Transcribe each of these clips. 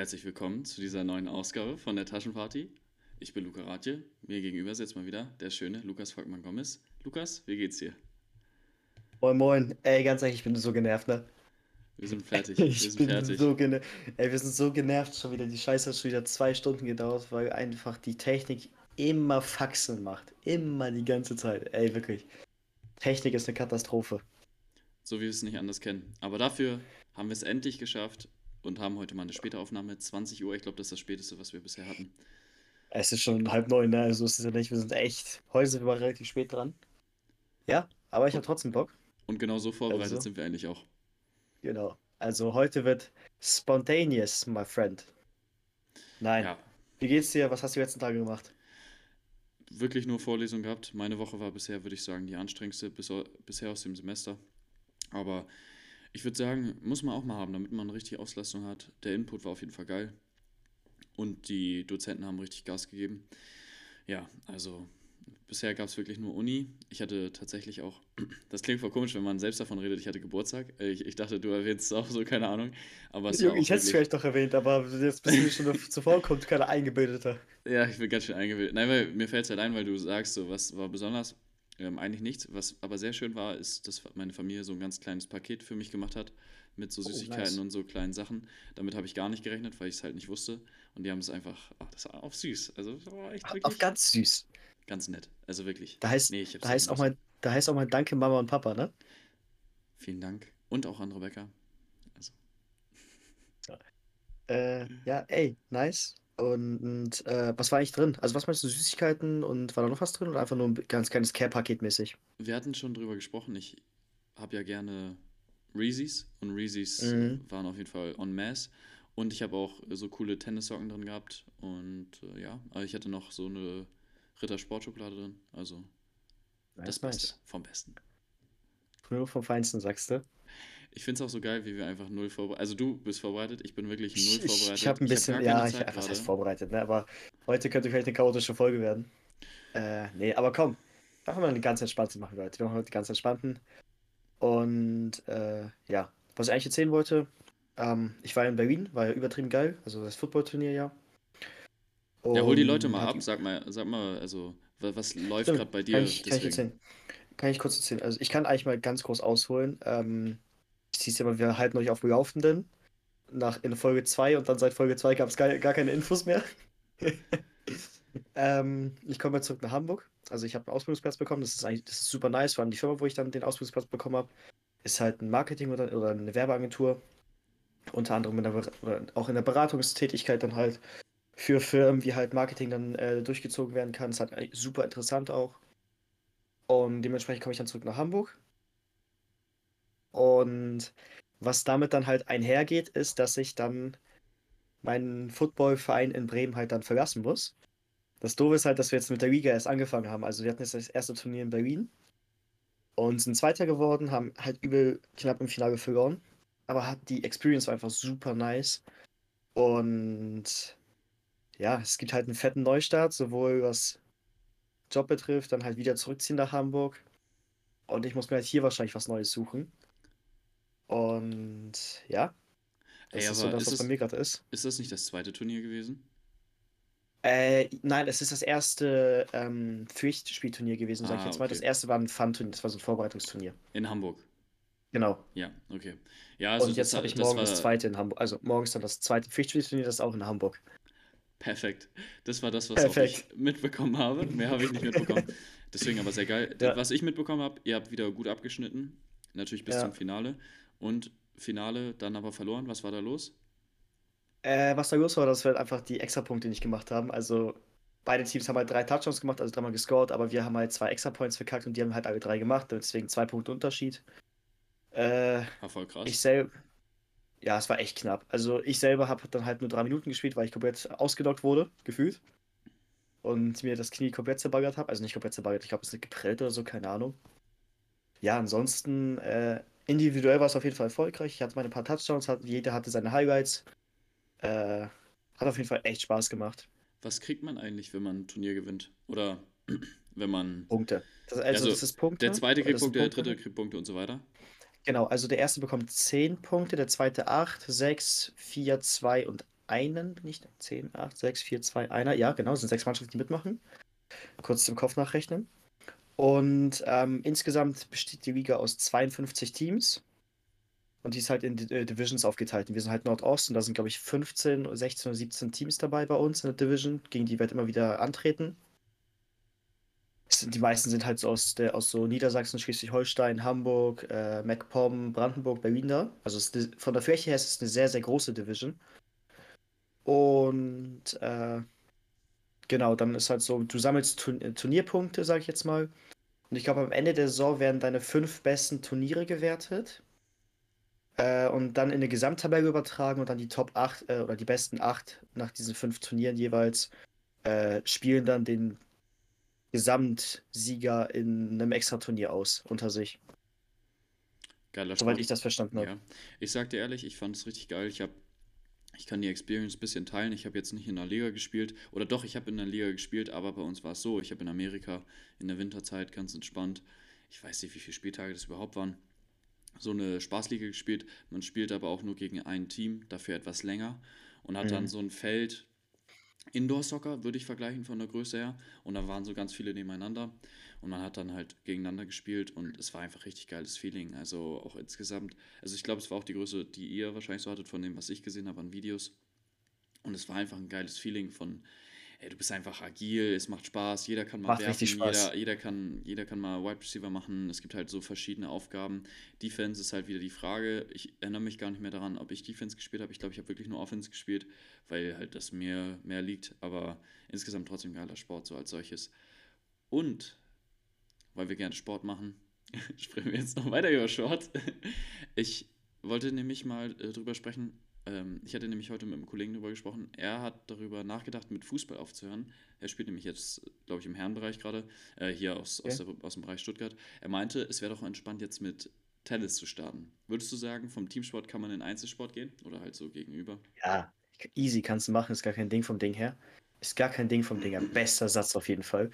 Herzlich willkommen zu dieser neuen Ausgabe von der Taschenparty. Ich bin Luca Ratje. Mir gegenüber sitzt mal wieder der schöne Lukas Volkmann Gomez. Lukas, wie geht's dir? Moin, moin. Ey, ganz ehrlich, ich bin so genervt, ne? Wir sind fertig. Wir Ich sind bin fertig. so genervt. Ey, wir sind so genervt schon wieder. Die Scheiße hat schon wieder zwei Stunden gedauert, weil einfach die Technik immer Faxen macht. Immer die ganze Zeit. Ey, wirklich. Technik ist eine Katastrophe. So wie wir es nicht anders kennen. Aber dafür haben wir es endlich geschafft und haben heute mal eine späte Aufnahme. 20 Uhr, ich glaube, das ist das späteste, was wir bisher hatten. Es ist schon halb neun, ne? Also ist es ja nicht. Wir sind echt. Heute sind wir mal relativ spät dran. Ja, aber ich habe trotzdem Bock. Und genau so vorbereitet Also? sind wir eigentlich auch. Genau. Also heute wird spontaneous, my friend. Nein. Ja, Wie geht's dir? Was hast du die letzten Tage gemacht? wirklich nur Vorlesungen gehabt. Meine Woche war bisher, würde ich sagen, die anstrengendste bis, bisher aus dem Semester. Aber ich würde sagen, muss man auch mal haben, damit man eine richtige Auslastung hat. Der Input war auf jeden Fall geil. Und die Dozenten haben richtig Gas gegeben. Ja, also bisher gab es wirklich nur Uni. Ich hatte tatsächlich auch, das klingt voll komisch, wenn man selbst davon redet, ich hatte Geburtstag. Äh, Ich, ich dachte, du erwähnst es auch so, keine Ahnung. Aber es ich hätte es vielleicht doch erwähnt, aber jetzt bist du mir schon zuvor kommt, keiner Eingebildeter. Ja, ich bin ganz schön eingebildet. Nein, weil mir fällt es halt ein, weil du sagst, so was war besonders. Ähm, eigentlich nichts. Was aber sehr schön war, ist, dass meine Familie so ein ganz kleines Paket für mich gemacht hat. Mit so Oh, Süßigkeiten nice. und so kleinen Sachen. Damit habe ich gar nicht gerechnet, weil ich es halt nicht wusste. Und die haben es einfach, ach, das war auch süß. Also das war echt wirklich Auf ganz süß. ganz nett. Also wirklich. Da heißt, Nee, da heißt auch mal, da heißt auch mal Danke Mama und Papa, ne? Vielen Dank. Und auch an Rebecca. Also, Äh, ja, ey, nice. Und äh, was war eigentlich drin? Also was meinst du, Süßigkeiten und war da noch was drin oder einfach nur ein ganz kleines Care-Paket mäßig? wir hatten schon drüber gesprochen. Ich habe ja gerne Reese's. Und Reese's Mhm. waren auf jeden Fall en masse. Und ich habe auch so coole Tennissocken drin gehabt. Und äh, ja, aber ich hatte noch so eine Ritter Sportschokolade drin. Also das Beste vom Besten. Nur vom Feinsten, sagst du? Ich finde es auch so geil, wie wir einfach null vorbereitet. Also du bist vorbereitet, ich bin wirklich null Ich, ich, vorbereitet. ich habe ein bisschen, gar ja, ich Zeit was heißt vorbereitet, ne? Aber heute könnte vielleicht eine chaotische Folge werden. Äh, nee, aber komm. Machen wir eine ganz entspannte machen wir heute. Wir machen heute ganz entspannten. Und äh, ja, was ich eigentlich erzählen wollte, ähm, ich war in Berlin, war ja übertrieben geil, also das Footballturnier ja. Ja, hol die Leute Und mal hab- ab, sag mal, sag mal, also wa- was läuft gerade bei dir? Kann ich, kann ich erzählen. Kann ich kurz erzählen. Also ich kann eigentlich mal ganz groß ausholen. Ähm, ich siehst ja mal, wir halten euch auf dem Laufenden. Nach in Folge 2 und dann seit Folge 2 gab es gar, gar keine Infos mehr. ähm, ich komme jetzt zurück nach Hamburg. Also ich habe einen Ausbildungsplatz bekommen. Das ist eigentlich, das ist super nice. Vor allem die Firma, wo ich dann den Ausbildungsplatz bekommen habe, ist halt ein Marketing oder, oder eine Werbeagentur. Unter anderem in der, auch in der Beratungstätigkeit dann halt für Firmen, wie halt Marketing dann äh, durchgezogen werden kann. ist halt eigentlich super interessant auch. Und dementsprechend komme ich dann zurück nach Hamburg. Und was damit dann halt einhergeht, ist, dass ich dann meinen Footballverein in Bremen halt dann verlassen muss. Das Doofe ist halt, dass wir jetzt mit der Liga erst angefangen haben. Also wir hatten jetzt das erste Turnier in Berlin und sind Zweiter geworden, haben halt übel knapp im Finale verloren. Aber die Experience war einfach super nice. Und ja, es gibt halt einen fetten Neustart, sowohl was Job betrifft, dann halt wieder zurückziehen nach Hamburg. Und ich muss mir halt hier wahrscheinlich was Neues suchen. Und ja, das Ey, ist so das, ist was bei mir gerade ist. Ist das nicht das zweite Turnier gewesen? Äh, nein, es ist das erste ähm, Pflichtspielturnier gewesen, sag ich Ah, jetzt mal. Das erste war ein Fun-Turnier, das war so ein Vorbereitungsturnier. In Hamburg. Genau. Ja, okay. Ja, also Und jetzt das, habe ich das morgen war das zweite in Hamburg. Also morgen ist dann das zweite Pflichtspielturnier, das ist auch in Hamburg. perfekt. Das war das, was ich mitbekommen habe. Mehr habe ich nicht mitbekommen. Deswegen aber sehr geil. Ja. Was ich mitbekommen habe, ihr habt wieder gut abgeschnitten. Natürlich bis Ja. zum Finale. Und Finale dann aber verloren. Was war da los? Äh, was da los war, das waren einfach die Extrapunkte, die nicht gemacht haben. Also beide Teams haben halt drei Touchdowns gemacht, also dreimal gescored, aber wir haben halt zwei Extrapoints verkackt und die haben halt alle drei gemacht, deswegen zwei Punkte Unterschied. Äh, War voll krass. ich selber. Ja, es war echt knapp. Also ich selber habe dann halt nur drei Minuten gespielt, weil ich komplett ausgenockt wurde, gefühlt. Und mir das Knie komplett zerbaggert habe. Also nicht komplett zerbaggert, ich glaube, es ist geprellt oder so, keine Ahnung. Ja, ansonsten, äh, individuell war es auf jeden Fall erfolgreich. Ich hatte meine paar Touchdowns, hat, jeder hatte seine Highlights. Äh, hat auf jeden Fall echt Spaß gemacht. Was kriegt man eigentlich, wenn man ein Turnier gewinnt? Oder wenn man. Punkte. Das, also, Also, das ist Punkte. Der zweite kriegt das Punkte, der dritte kriegt Punkte und so weiter. Genau, also der erste bekommt 10 Punkte, der zweite 8, 6, 4, 2 und einen, bin ich 10, 8, 6, 4, 2, einer. Ja, genau, es sind sechs Mannschaften, die mitmachen. Kurz im Kopf nachrechnen. Und ähm, insgesamt besteht die Liga aus 52 Teams. Und die ist halt in äh, Divisions aufgeteilt. Und wir sind halt Nordost und da sind, glaube ich, 15, 16 oder 17 Teams dabei bei uns in der Division, gegen die wir halt immer wieder antreten. Die meisten sind halt so aus, der, aus so Niedersachsen, Schleswig-Holstein, Hamburg, äh, MacPom, Brandenburg, Berlin da. Also ist, von der Fläche her ist es eine sehr, sehr große Division. Und äh, genau, dann ist halt so, du sammelst äh, Turnierpunkte, sag ich jetzt mal. Und ich glaube, am Ende der Saison werden deine fünf besten Turniere gewertet. Äh, und dann in eine Gesamttabelle übertragen und dann die Top 8 äh, oder die besten 8 nach diesen fünf Turnieren jeweils äh, spielen dann den Gesamtsieger in einem Extra-Turnier aus unter sich. Geiler Soweit ich das verstanden habe. Ja. Ich sag dir ehrlich, ich fand es richtig geil. Ich habe ich kann die Experience ein bisschen teilen. Ich habe jetzt nicht in der Liga gespielt. Oder doch, ich habe in der Liga gespielt, aber bei uns war es so. Ich habe in Amerika in der Winterzeit ganz entspannt. Ich weiß nicht, wie viele Spieltage das überhaupt waren. So eine Spaßliga gespielt. Man spielt aber auch nur gegen ein Team, dafür etwas länger. Und hat mhm. dann so ein Feld, Indoor-Soccer würde ich vergleichen von der Größe her. Und da waren so ganz viele nebeneinander. Und man hat dann halt gegeneinander gespielt und es war einfach richtig geiles Feeling. Also auch insgesamt, also ich glaube, es war auch die Größe, die ihr wahrscheinlich so hattet von dem, was ich gesehen habe an Videos. Und es war einfach ein geiles Feeling von, ey, du bist einfach agil, es macht Spaß, jeder kann mal macht werfen, jeder, jeder, kann, jeder kann mal Wide Receiver machen. Es gibt halt so verschiedene Aufgaben. Defense ist halt wieder die Frage. Ich erinnere mich gar nicht mehr daran, ob ich Defense gespielt habe. Ich glaube, ich habe wirklich nur Offense gespielt, weil halt das mir mehr liegt. Aber insgesamt trotzdem geiler Sport so als solches. Und weil wir gerne Sport machen, sprechen wir jetzt noch weiter über Sport. Ich wollte nämlich mal äh, drüber sprechen. Ähm, ich hatte nämlich heute mit einem Kollegen darüber gesprochen. Er hat darüber nachgedacht, mit Fußball aufzuhören. Er spielt nämlich jetzt, glaube ich, im Herrenbereich gerade, äh, hier aus, okay. aus, der, aus dem Bereich Stuttgart. Er meinte, es wäre doch entspannt, jetzt mit Tennis zu starten. Würdest du sagen, vom Teamsport kann man in Einzelsport gehen? Oder halt so gegenüber? Ja, easy kannst du machen, ist gar kein Ding vom Ding her. Ist gar kein Ding vom Ding her. Bester Satz auf jeden Fall.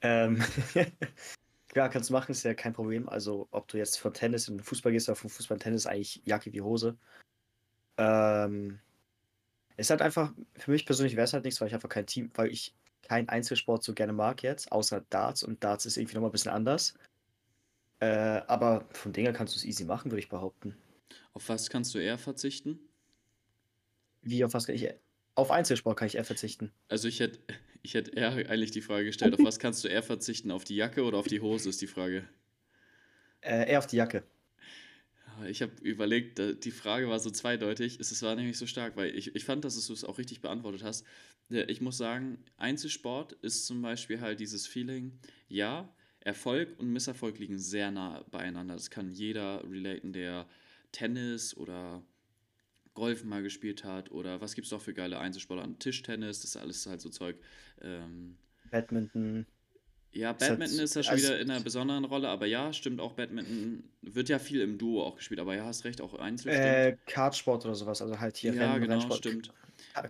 Ähm, Klar, kannst du machen, ist ja kein Problem. Also, ob du jetzt von Tennis in Fußball gehst oder von Fußball in Tennis, eigentlich Jacke wie Hose. Ähm, ist halt einfach, für mich persönlich wäre es halt nichts, weil ich einfach kein Team, weil ich keinen Einzelsport so gerne mag jetzt, außer Darts und Darts ist irgendwie nochmal ein bisschen anders. Äh, aber von Dinger kannst du es easy machen, würde ich behaupten. Auf was kannst du eher verzichten? Wie auf was kann ich auf Einzelsport kann ich eher verzichten. Also ich hätte ich hätt eher eigentlich die Frage gestellt, auf was kannst du eher verzichten? Auf die Jacke oder auf die Hose ist die Frage. Äh, eher auf die Jacke. Ich habe überlegt, die Frage war so zweideutig. Es war nämlich so stark, weil ich, ich fand, dass du es auch richtig beantwortet hast. Ich muss sagen, Einzelsport ist zum Beispiel halt dieses Feeling, ja, Erfolg und Misserfolg liegen sehr nah beieinander. Das kann jeder relaten, der Tennis oder Golf mal gespielt hat oder was gibt es noch für geile Einzelsportarten? Tischtennis, das ist alles halt so Zeug. Ähm, Badminton. Ja, Badminton ist ja schon also, wieder in einer besonderen Rolle, aber ja, stimmt auch, Badminton wird ja viel im Duo auch gespielt, aber ja, hast recht, auch einzeln. Äh, Kartsport oder sowas, also halt hier ja, Rennen, genau, Rennsport. stimmt.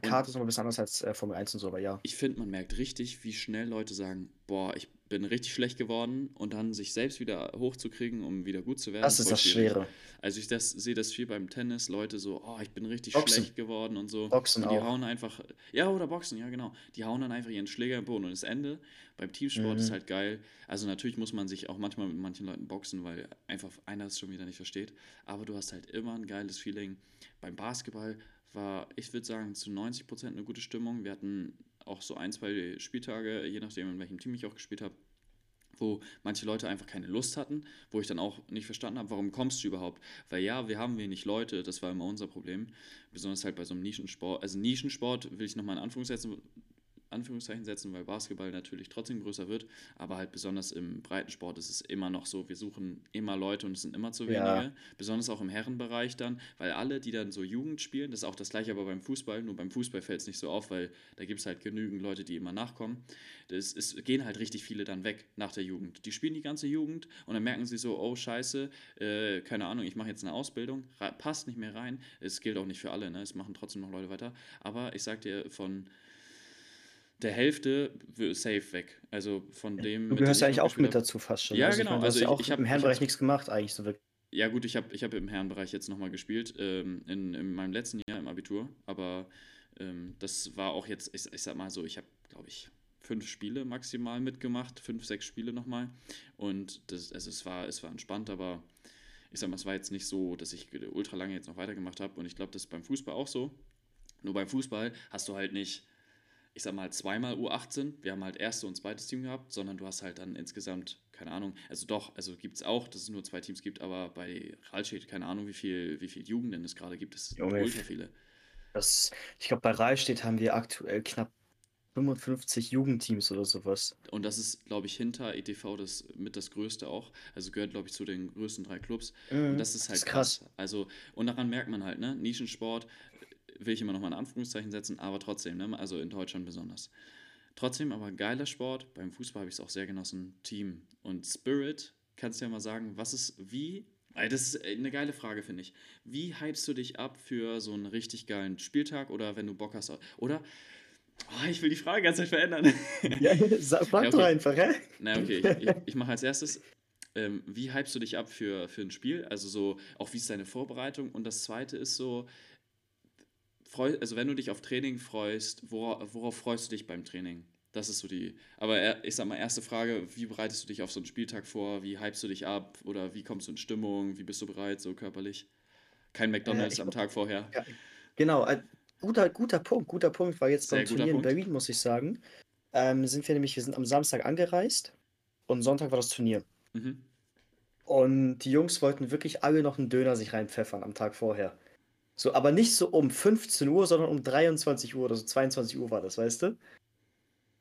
Kart ist noch ein bisschen anders als äh, Formel 1 und so, aber ja. Ich finde, man merkt richtig, wie schnell Leute sagen, boah, ich bin richtig schlecht geworden und dann sich selbst wieder hochzukriegen, um wieder gut zu werden. Das ist das schwierig. Schwere. Also ich das, sehe das viel beim Tennis, Leute so, oh, ich bin richtig Boxen. schlecht geworden und so. Boxen und die auch. hauen einfach, ja, oder Boxen, ja genau. Die hauen dann einfach ihren Schläger im Boden und das Ende beim Teamsport mhm. ist halt geil. Also natürlich muss man sich auch manchmal mit manchen Leuten boxen, weil einfach einer es schon wieder nicht versteht. Aber du hast halt immer ein geiles Feeling. Beim Basketball war, ich würde sagen, zu 90 Prozent eine gute Stimmung. Wir hatten auch so ein, zwei Spieltage, je nachdem, in welchem Team ich auch gespielt habe, wo manche Leute einfach keine Lust hatten, wo ich dann auch nicht verstanden habe, warum kommst du überhaupt? Weil ja, wir haben wenig Leute, das war immer unser Problem, besonders halt bei so einem Nischensport. Also Nischensport will ich nochmal in Anführungszeichen Anführungszeichen setzen, weil Basketball natürlich trotzdem größer wird, aber halt besonders im Breitensport ist es immer noch so, wir suchen immer Leute und es sind immer zu wenige, ja. besonders auch im Herrenbereich dann, weil alle, die dann so Jugend spielen, das ist auch das gleiche aber beim Fußball, nur beim Fußball fällt es nicht so auf, weil da gibt es halt genügend Leute, die immer nachkommen. Es gehen halt richtig viele dann weg nach der Jugend. Die spielen die ganze Jugend und dann merken sie so, oh scheiße, äh, keine Ahnung, ich mache jetzt eine Ausbildung, passt nicht mehr rein. Es gilt auch nicht für alle, ne? es machen trotzdem noch Leute weiter, aber ich sag dir von der Hälfte safe weg. Also von dem. Du gehörst ja eigentlich auch mit dazu fast schon. Ja, also genau. Ich meine, also hast ja auch ich, ich im Herrenbereich nichts gemacht, eigentlich so wirklich. Ja, gut, ich habe ich hab im Herrenbereich jetzt nochmal gespielt, ähm, in, in meinem letzten Jahr im Abitur, aber ähm, das war auch jetzt, ich, ich sag mal so, ich habe, glaube ich, fünf Spiele maximal mitgemacht, fünf, sechs Spiele nochmal. Und das, also es war, es war entspannt, aber ich sag mal, es war jetzt nicht so, dass ich ultra lange jetzt noch weitergemacht habe. Und ich glaube, das ist beim Fußball auch so. Nur beim Fußball hast du halt nicht, ich sag mal, zweimal U18. Wir haben halt erste und zweites Team gehabt, sondern du hast halt dann insgesamt, keine Ahnung, also doch, also gibt es auch, dass es nur zwei Teams gibt, aber bei Rahlstedt, keine Ahnung, wie viel, wie viel Jugenden es gerade gibt. Es sind ultra viele. Das, ich glaube, bei Rahlstedt haben wir aktuell knapp 55 Jugendteams oder sowas. Und das ist, glaube ich, hinter ETV das mit das größte auch. Also gehört, glaube ich, zu den größten drei Clubs. Mhm, und das ist halt das ist krass. krass. Also, und daran merkt man halt, ne? Nischensport will ich immer noch mal in Anführungszeichen setzen, aber trotzdem, ne? Also in Deutschland besonders. Trotzdem aber geiler Sport. Beim Fußball habe ich es auch sehr genossen. Team und Spirit. Kannst du ja mal sagen, was ist, wie das ist eine geile Frage, finde ich. Wie hypst du dich ab für so einen richtig geilen Spieltag oder wenn du Bock hast? Oder Oh, ich will die Frage ganz Zeit verändern. Ja, sag, ja, okay. doch einfach, hä? Na, okay, ich, ich, ich mache als erstes, ähm, wie hypst du dich ab für, für ein Spiel? Also so, auch wie ist deine Vorbereitung? Und das zweite ist so, freu, also wenn du dich auf Training freust, worauf, worauf freust du dich beim Training? Das ist so die. Aber ich sag mal, erste Frage: Wie bereitest du dich auf so einen Spieltag vor? Wie hypst du dich ab? Oder wie kommst du in Stimmung? Wie bist du bereit, so körperlich? Kein McDonalds äh, am Tag vorher. Ja, genau, äh, Guter, guter Punkt, guter Punkt, weil jetzt beim Turnier in Berlin, muss ich sagen, ähm, sind wir nämlich, wir sind am Samstag angereist und Sonntag war das Turnier. Mhm. Und die Jungs wollten wirklich alle noch einen Döner sich reinpfeffern am Tag vorher. So, aber nicht so um 15 Uhr, sondern um 23 Uhr oder so 22 Uhr war das, weißt du?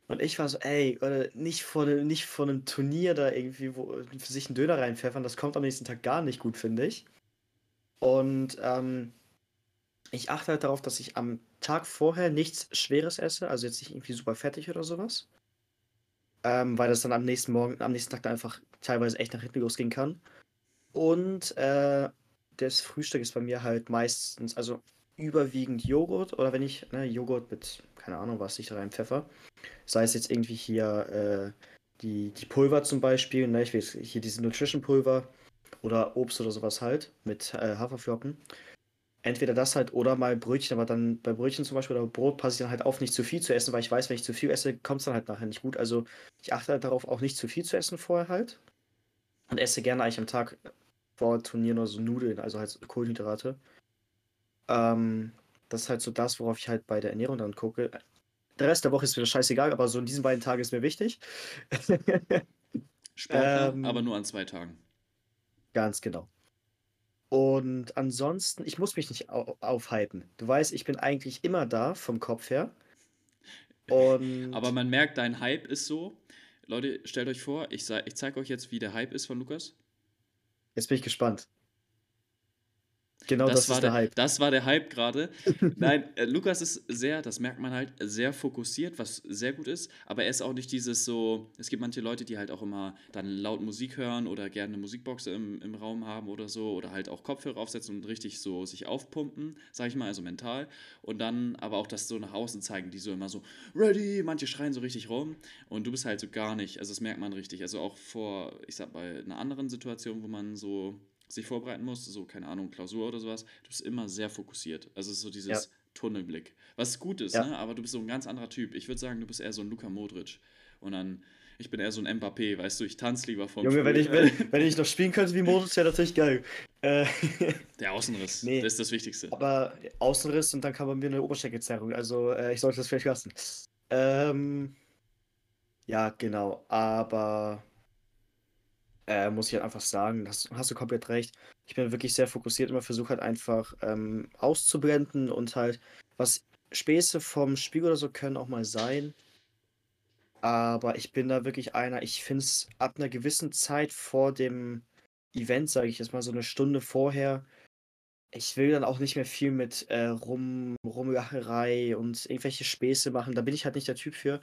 Und ich war so, ey, oder nicht vor, ne, nicht vor einem Turnier da irgendwie, wo für sich einen Döner reinpfeffern, das kommt am nächsten Tag gar nicht gut, finde ich. Und ähm, ich achte halt darauf, dass ich am Tag vorher nichts Schweres esse, also jetzt nicht irgendwie super fettig oder sowas. Ähm, weil das dann am nächsten Morgen, am nächsten Tag dann einfach teilweise echt nach hinten losgehen kann. Und äh, das Frühstück ist bei mir halt meistens, also überwiegend Joghurt oder wenn ich, ne, Joghurt mit, keine Ahnung, was ich da rein pfeffer. Sei es jetzt irgendwie hier äh, die, die Pulver zum Beispiel, ne, ich will hier diese Nutrition Pulver oder Obst oder sowas halt mit äh, Haferflocken entweder das halt oder mal Brötchen, aber dann bei Brötchen zum Beispiel oder Brot passe ich dann halt auf, nicht zu viel zu essen, weil ich weiß, wenn ich zu viel esse, kommt es dann halt nachher nicht gut. Also ich achte halt darauf, auch nicht zu viel zu essen vorher halt. Und esse gerne eigentlich am Tag vor Turnieren oder so Nudeln, also halt Kohlenhydrate. Ähm, das ist halt so das, worauf ich halt bei der Ernährung dann gucke. Der Rest der Woche ist mir scheißegal, aber so in diesen beiden Tagen ist mir wichtig. Sportler, ähm, aber nur an zwei Tagen. Ganz genau. Und ansonsten, ich muss mich nicht au aufhypen. Du weißt, ich bin eigentlich immer da vom Kopf her. Und Aber man merkt, dein Hype ist so. Leute, stellt euch vor, ich, ich zeige euch jetzt, wie der Hype ist von Lukas. Jetzt bin ich gespannt. Genau das, das war der, der, Hype. Das war der Hype gerade. Nein, äh, Lukas ist sehr, das merkt man halt, sehr fokussiert, was sehr gut ist. Aber er ist auch nicht dieses so. Es gibt manche Leute, die halt auch immer dann laut Musik hören oder gerne eine Musikbox im, im Raum haben oder so. Oder halt auch Kopfhörer aufsetzen und richtig so sich aufpumpen, sag ich mal, also mental. Und dann aber auch das so nach außen zeigen, die so immer so, ready, manche schreien so richtig rum. Und du bist halt so gar nicht. Also das merkt man richtig. Also auch vor, ich sag mal, einer anderen Situation, wo man so sich vorbereiten musst, so keine Ahnung, Klausur oder sowas, du bist immer sehr fokussiert. Also so dieses ja. Tunnelblick. Was gut ist, ja. ne? aber du bist so ein ganz anderer Typ. Ich würde sagen, du bist eher so ein Luka Modric. Und dann, ich bin eher so ein Mbappé, weißt du, ich tanze lieber vom Junge, wenn ich, wenn, wenn, ich noch spielen könnte wie Modric, wäre natürlich geil. Äh, Der Außenriss, nee, das ist das Wichtigste. Aber Außenriss und dann kann man mir eine Oberschenkelzerrung. Also äh, ich sollte das vielleicht lassen. Ähm, ja, genau. Aber äh, muss ich halt einfach sagen, hast, hast du komplett recht. Ich bin wirklich sehr fokussiert, immer versuche halt einfach ähm, auszublenden und halt, was Späße vom Spiel oder so können auch mal sein. Aber ich bin da wirklich einer, ich finde es ab einer gewissen Zeit vor dem Event, sage ich jetzt mal so eine Stunde vorher, ich will dann auch nicht mehr viel mit äh, Rum, Rumlacherei und irgendwelche Späße machen. Da bin ich halt nicht der Typ für.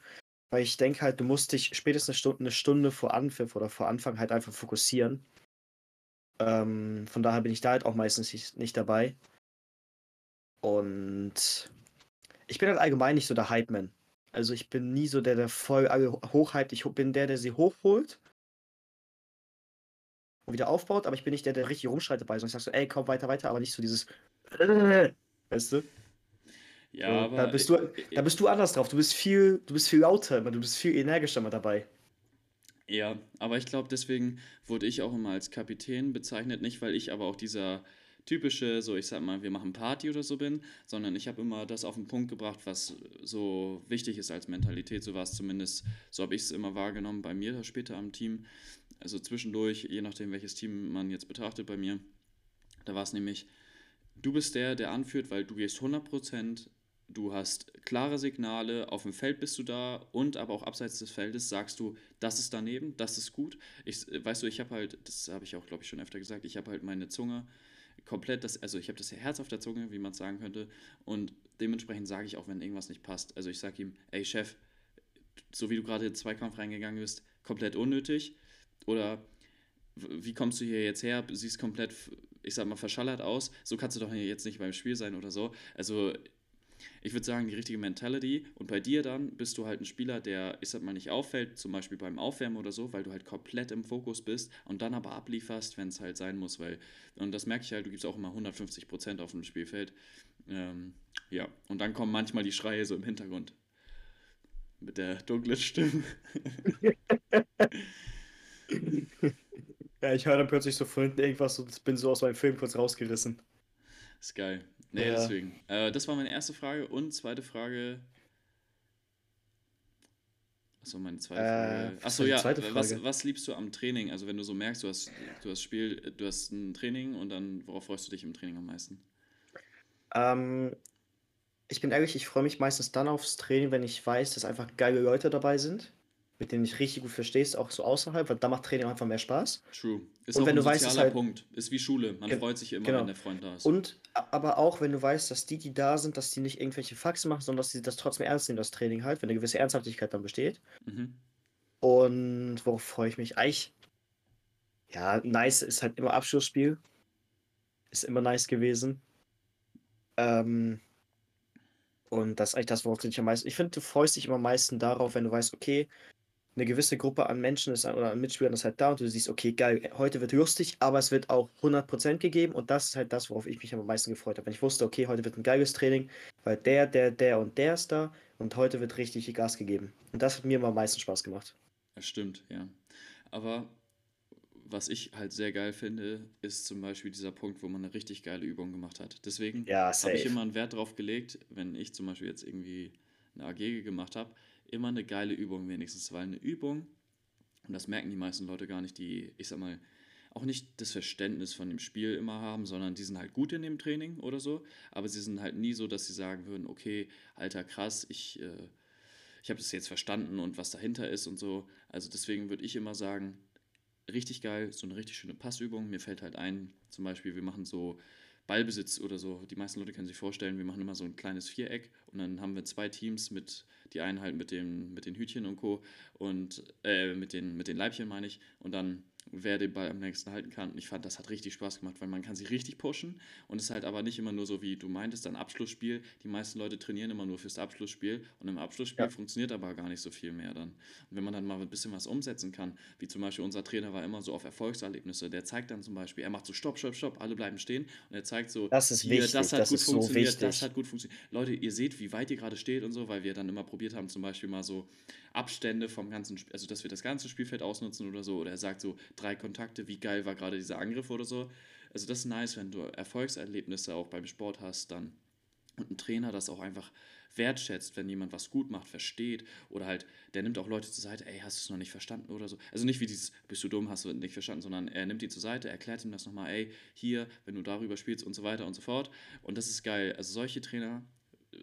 Weil ich denke halt, du musst dich spätestens eine Stunde, eine Stunde vor Anpfiff oder vor Anfang halt einfach fokussieren. Ähm, von daher bin ich da halt auch meistens nicht, dabei. Und ich bin halt allgemein nicht so der Hype-Man. Also ich bin nie so der, der voll hochhypt. Ich bin der, der sie hochholt. und wieder aufbaut, aber ich bin nicht der, der richtig rumschreit dabei, sondern ich sag so, ey, komm weiter, weiter, aber nicht so dieses, weißt du? Ja, So, da aber bist äh, du, da bist du anders drauf. Du bist viel, du bist viel lauter, immer, du bist viel energischer mal dabei. Ja, aber ich glaube, deswegen wurde ich auch immer als Kapitän bezeichnet, nicht weil ich aber auch dieser typische, so ich sag mal, wir machen Party oder so bin, sondern ich habe immer das auf den Punkt gebracht, was so wichtig ist als Mentalität. So war es zumindest, so habe ich es immer wahrgenommen bei mir da später am Team. Also zwischendurch, je nachdem, welches Team man jetzt betrachtet bei mir, da war es nämlich, du bist der, der anführt, weil du gehst 100%, du hast klare Signale, auf dem Feld bist du da und aber auch abseits des Feldes sagst du, das ist daneben, das ist gut. Ich, weißt du, ich habe halt, das habe ich auch, glaube ich, schon öfter gesagt, ich habe halt meine Zunge komplett, das, also ich habe das Herz auf der Zunge, wie man es sagen könnte und dementsprechend sage ich auch, wenn irgendwas nicht passt. Also ich sage ihm, ey Chef, so wie du gerade in den Zweikampf reingegangen bist, komplett unnötig oder wie kommst du hier jetzt her, siehst komplett, ich sag mal, verschallert aus, so kannst du doch jetzt nicht beim Spiel sein oder so. Also ich würde sagen, die richtige Mentality. Und bei dir dann bist du halt ein Spieler, der, ich sag mal, nicht auffällt, zum Beispiel beim Aufwärmen oder so, weil du halt komplett im Fokus bist und dann aber ablieferst, wenn es halt sein muss, weil, und das merke ich halt, du gibst auch immer 150 Prozent auf dem Spielfeld. Ähm, ja, und dann kommen manchmal die Schreie so im Hintergrund. Mit der dunklen Stimme. Ja, ich höre dann plötzlich so von hinten irgendwas und bin so aus meinem Film kurz rausgerissen. Ist geil. Nee, Ja. deswegen. Äh, das war meine erste Frage. Und zweite Frage. Achso, meine zweite Frage. was Achso, ja. zweite Was, Frage? was liebst du am Training? Also, wenn du so merkst, du hast, du hast Spiel, du hast ein Training und dann, worauf freust du dich im Training am meisten? Ähm, ich bin ehrlich, ich freue mich meistens dann aufs Training, wenn ich weiß, dass einfach geile Leute dabei sind, mit denen ich richtig gut verstehst, auch so außerhalb, weil da macht Training einfach mehr Spaß. True. Ist Und auch wenn ein du weißt, halt- Punkt. Ist wie Schule. Man freut sich immer, genau. wenn der Freund da ist. Und aber auch, wenn du weißt, dass die, die da sind, dass die nicht irgendwelche Faxen machen, sondern dass sie das trotzdem ernst nehmen, das Training halt, wenn eine gewisse Ernsthaftigkeit dann besteht. Mhm. Und worauf freue ich mich? Eigentlich, ja, nice ist halt immer Abschlussspiel. Ist immer nice gewesen. Ähm, und das ist eigentlich das, worauf du dich am meisten. Ich finde, du freust dich immer am meisten darauf, wenn du weißt, okay, eine gewisse Gruppe an Menschen ist oder an Mitspielern ist halt da und du siehst, okay, geil, heute wird lustig, aber es wird auch 100% gegeben und das ist halt das, worauf ich mich am meisten gefreut habe. Wenn ich wusste, okay, heute wird ein geiles Training, weil der, der, der und der ist da und heute wird richtig viel Gas gegeben. Und das hat mir immer am meisten Spaß gemacht. Das stimmt, ja. Aber was ich halt sehr geil finde, ist zum Beispiel dieser Punkt, wo man eine richtig geile Übung gemacht hat. Deswegen Ja, habe ich immer einen Wert drauf gelegt, wenn ich zum Beispiel jetzt irgendwie eine AG gemacht habe, immer eine geile Übung wenigstens, weil eine Übung, und das merken die meisten Leute gar nicht, die, ich sag mal, auch nicht das Verständnis von dem Spiel immer haben, sondern die sind halt gut in dem Training oder so, aber sie sind halt nie so, dass sie sagen würden, okay, alter krass, ich, äh, ich habe das jetzt verstanden und was dahinter ist und so. Also deswegen würde ich immer sagen, richtig geil, so eine richtig schöne Passübung. Mir fällt halt ein, zum Beispiel, wir machen so Ballbesitz oder so. Die meisten Leute können sich vorstellen, wir machen immer so ein kleines Viereck und dann haben wir zwei Teams mit, die einen halt mit, dem, mit den Hütchen und Co. und äh, mit, den, mit den Leibchen meine ich und dann wer den Ball am längsten halten kann. Und ich fand, das hat richtig Spaß gemacht, weil man kann sie richtig pushen und es ist halt aber nicht immer nur so, wie du meintest, ein Abschlussspiel. Die meisten Leute trainieren immer nur fürs Abschlussspiel und im Abschlussspiel Ja. funktioniert aber gar nicht so viel mehr dann. Und wenn man dann mal ein bisschen was umsetzen kann, wie zum Beispiel unser Trainer war immer so auf Erfolgserlebnisse, der zeigt dann zum Beispiel, er macht so Stopp, Stopp, Stopp, alle bleiben stehen und er zeigt so, Das ist hier, wichtig, das hat das gut ist so funktioniert, das hat gut funktioniert. Leute, ihr seht, wie weit ihr gerade steht und so, weil wir dann immer probiert haben, zum Beispiel mal so Abstände vom ganzen, Sp- also dass wir das ganze Spielfeld ausnutzen oder so, oder er sagt so, drei Kontakte, wie geil war gerade dieser Angriff oder so. Also das ist nice, wenn du Erfolgserlebnisse auch beim Sport hast, dann und ein Trainer das auch einfach wertschätzt, wenn jemand was gut macht, versteht oder halt, der nimmt auch Leute zur Seite, ey, hast du es noch nicht verstanden oder so. Also nicht wie dieses, bist du dumm, hast du nicht verstanden, sondern er nimmt die zur Seite, erklärt ihm das nochmal, ey, hier, wenn du darüber spielst und so weiter und so fort. Und das ist geil. Also solche Trainer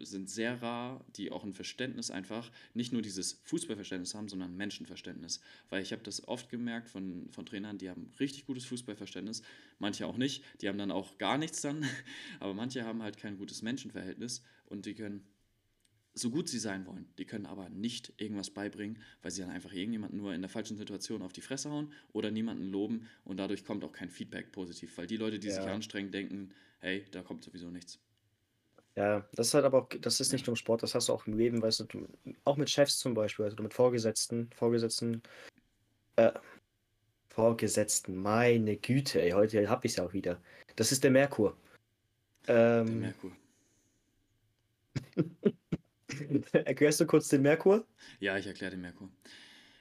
sind sehr rar, die auch ein Verständnis einfach, nicht nur dieses Fußballverständnis haben, sondern Menschenverständnis. Weil ich habe das oft gemerkt von, von Trainern, die haben richtig gutes Fußballverständnis, manche auch nicht, die haben dann auch gar nichts dann, aber manche haben halt kein gutes Menschenverhältnis und die können so gut sie sein wollen, die können aber nicht irgendwas beibringen, weil sie dann einfach irgendjemanden nur in der falschen Situation auf die Fresse hauen oder niemanden loben und dadurch kommt auch kein Feedback positiv, weil die Leute, die sich Ja. anstrengen, denken, hey, da kommt sowieso nichts. Ja, das ist halt aber auch, das ist nicht nur im Sport, das hast du auch im Leben, weißt du, du auch mit Chefs zum Beispiel, also mit Vorgesetzten, Vorgesetzten, äh, Vorgesetzten, meine Güte, ey, heute hab ich's ja auch wieder. Das ist der Merkur. Ähm, Der Merkur. Erklärst du kurz den Merkur? Ja, ich erkläre den Merkur.